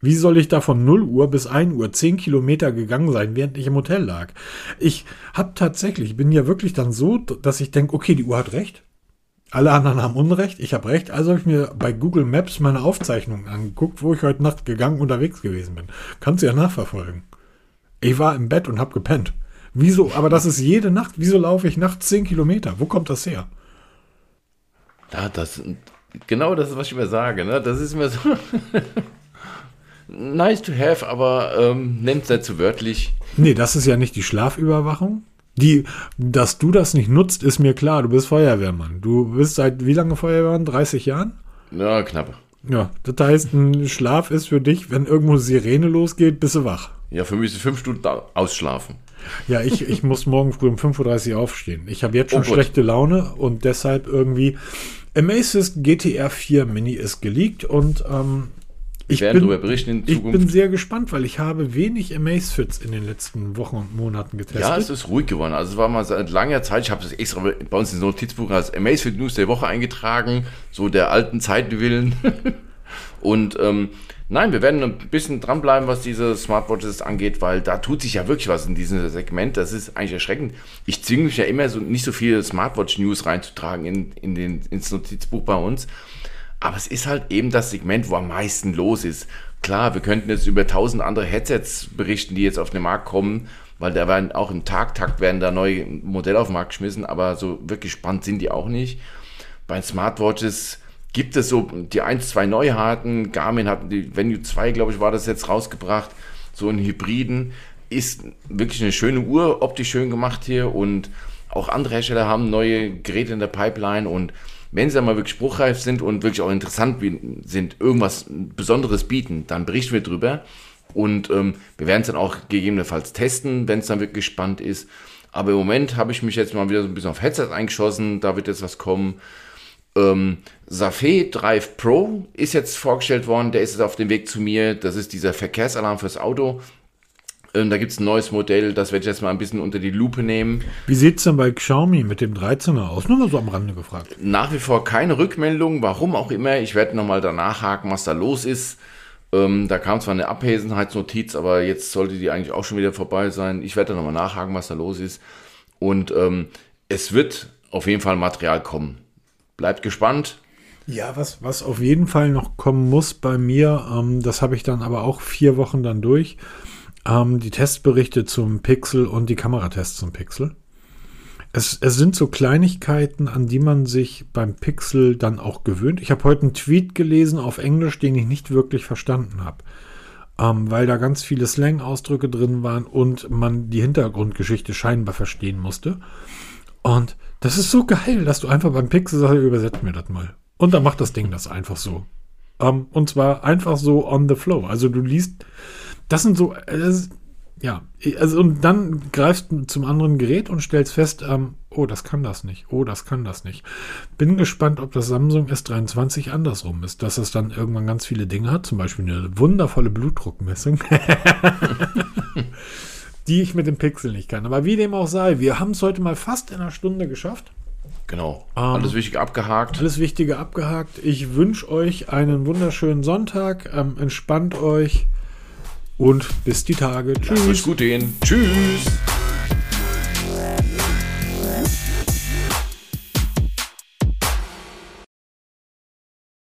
Speaker 1: Wie soll ich da von 0 Uhr bis 1 Uhr 10 Kilometer gegangen sein, während ich im Hotel lag? Ich habe tatsächlich, bin ja wirklich dann so, dass ich denke, okay, die Uhr hat recht. Alle anderen haben Unrecht, ich habe recht. Also habe ich mir bei Google Maps meine Aufzeichnungen angeguckt, wo ich heute Nacht gegangen unterwegs gewesen bin. Kannst du ja nachverfolgen. Ich war im Bett und habe gepennt. Wieso? Aber das ist jede Nacht. Wieso laufe ich nachts 10 Kilometer? Wo kommt das her?
Speaker 2: Ja, das, genau das ist, was ich immer sage. Ne? Das ist mir so nice to have, aber ähm, nehmt es nicht zu wörtlich.
Speaker 1: Nee, das ist ja nicht die Schlafüberwachung. Die, dass du das nicht nutzt, ist mir klar. Du bist Feuerwehrmann. Du bist seit wie lange Feuerwehrmann? 30 Jahren?
Speaker 2: Ja, knapp.
Speaker 1: Ja, das heißt, ein Schlaf ist für dich, wenn irgendwo Sirene losgeht, bist du wach.
Speaker 2: Ja, für mich ist es fünf Stunden ausschlafen.
Speaker 1: Ja, ich, ich muss morgen früh um 5.30 Uhr aufstehen. Ich habe jetzt schon oh schlechte Laune und deshalb irgendwie. Amasis GTR 4 Mini ist geleakt und ähm, ich
Speaker 2: werden darüber berichten in
Speaker 1: Zukunft. Ich bin sehr gespannt, weil ich habe wenig Amazfits in den letzten Wochen und Monaten getestet.
Speaker 2: Ja, es ist ruhig geworden. Also es war mal seit langer Zeit, ich habe das extra bei uns ins Notizbuch als Amazfit News der Woche eingetragen, so der alten Zeiten willen. und ähm, nein, wir werden ein bisschen dranbleiben, was diese Smartwatches angeht, weil da tut sich ja wirklich was in diesem Segment. Das ist eigentlich erschreckend. Ich zwinge mich ja immer so nicht so viele Smartwatch-News reinzutragen in, in den, ins Notizbuch bei uns. Aber es ist halt eben das Segment, wo am meisten los ist. Klar, wir könnten jetzt über tausend andere Headsets berichten, die jetzt auf den Markt kommen, weil da werden auch im Tagtakt werden da neue Modelle auf den Markt geschmissen, aber so wirklich spannend sind die auch nicht. Bei Smartwatches gibt es so die ein, zwei Neuheiten. Garmin hat die Venue 2, glaube ich, war das jetzt rausgebracht. So einen Hybriden. Ist wirklich eine schöne Uhr, optisch schön gemacht hier und auch andere Hersteller haben neue Geräte in der Pipeline und wenn sie dann mal wirklich spruchreif sind und wirklich auch interessant sind, irgendwas Besonderes bieten, dann berichten wir drüber. Und ähm, wir werden es dann auch gegebenenfalls testen, wenn es dann wirklich spannend ist. Aber im Moment habe ich mich jetzt mal wieder so ein bisschen auf Headset eingeschossen. Da wird jetzt was kommen. Ähm, Safé Drive Pro ist jetzt vorgestellt worden. Der ist jetzt auf dem Weg zu mir. Das ist dieser Verkehrsalarm fürs Auto. Ähm, da gibt es ein neues Modell, das werde ich jetzt mal ein bisschen unter die Lupe nehmen.
Speaker 1: Wie sieht es denn bei Xiaomi mit dem 13er aus? Nur mal so am Rande gefragt.
Speaker 2: Nach wie vor keine Rückmeldung, warum auch immer. Ich werde nochmal danach haken, was da los ist. Ähm, da kam zwar eine Abwesenheitsnotiz, aber jetzt sollte die eigentlich auch schon wieder vorbei sein. Ich werde da nochmal nachhaken, was da los ist. Und ähm, es wird auf jeden Fall Material kommen. Bleibt gespannt.
Speaker 1: Ja, was, was auf jeden Fall noch kommen muss bei mir, ähm, das habe ich dann aber auch vier Wochen dann durch ähm, die Testberichte zum Pixel und die Kameratests zum Pixel. Es, es, sind so Kleinigkeiten, an die man sich beim Pixel dann auch gewöhnt. Ich habe heute einen Tweet gelesen auf Englisch, den ich nicht wirklich verstanden habe, ähm, weil da ganz viele Slang-Ausdrücke drin waren und man die Hintergrundgeschichte scheinbar verstehen musste. Und das ist so geil, dass du einfach beim Pixel sagst, übersetzt mir das mal. Und dann macht das Ding das einfach so. Ähm, und zwar einfach so on the flow. Also du liest das sind so, das, ja, also und dann greifst du zum anderen Gerät und stellst fest, ähm, oh, das kann das nicht, oh, das kann das nicht. Bin gespannt, ob das Samsung S23 andersrum ist, dass es dann irgendwann ganz viele Dinge hat, zum Beispiel eine wundervolle Blutdruckmessung, die ich mit dem Pixel nicht kann. Aber wie dem auch sei, wir haben es heute mal fast in einer Stunde geschafft.
Speaker 2: Genau. Ähm, alles Wichtige abgehakt.
Speaker 1: Alles Wichtige abgehakt. Ich wünsche euch einen wunderschönen Sonntag. Ähm, entspannt euch und bis die Tage.
Speaker 2: Tschüss. Lasst gut gehen. Tschüss.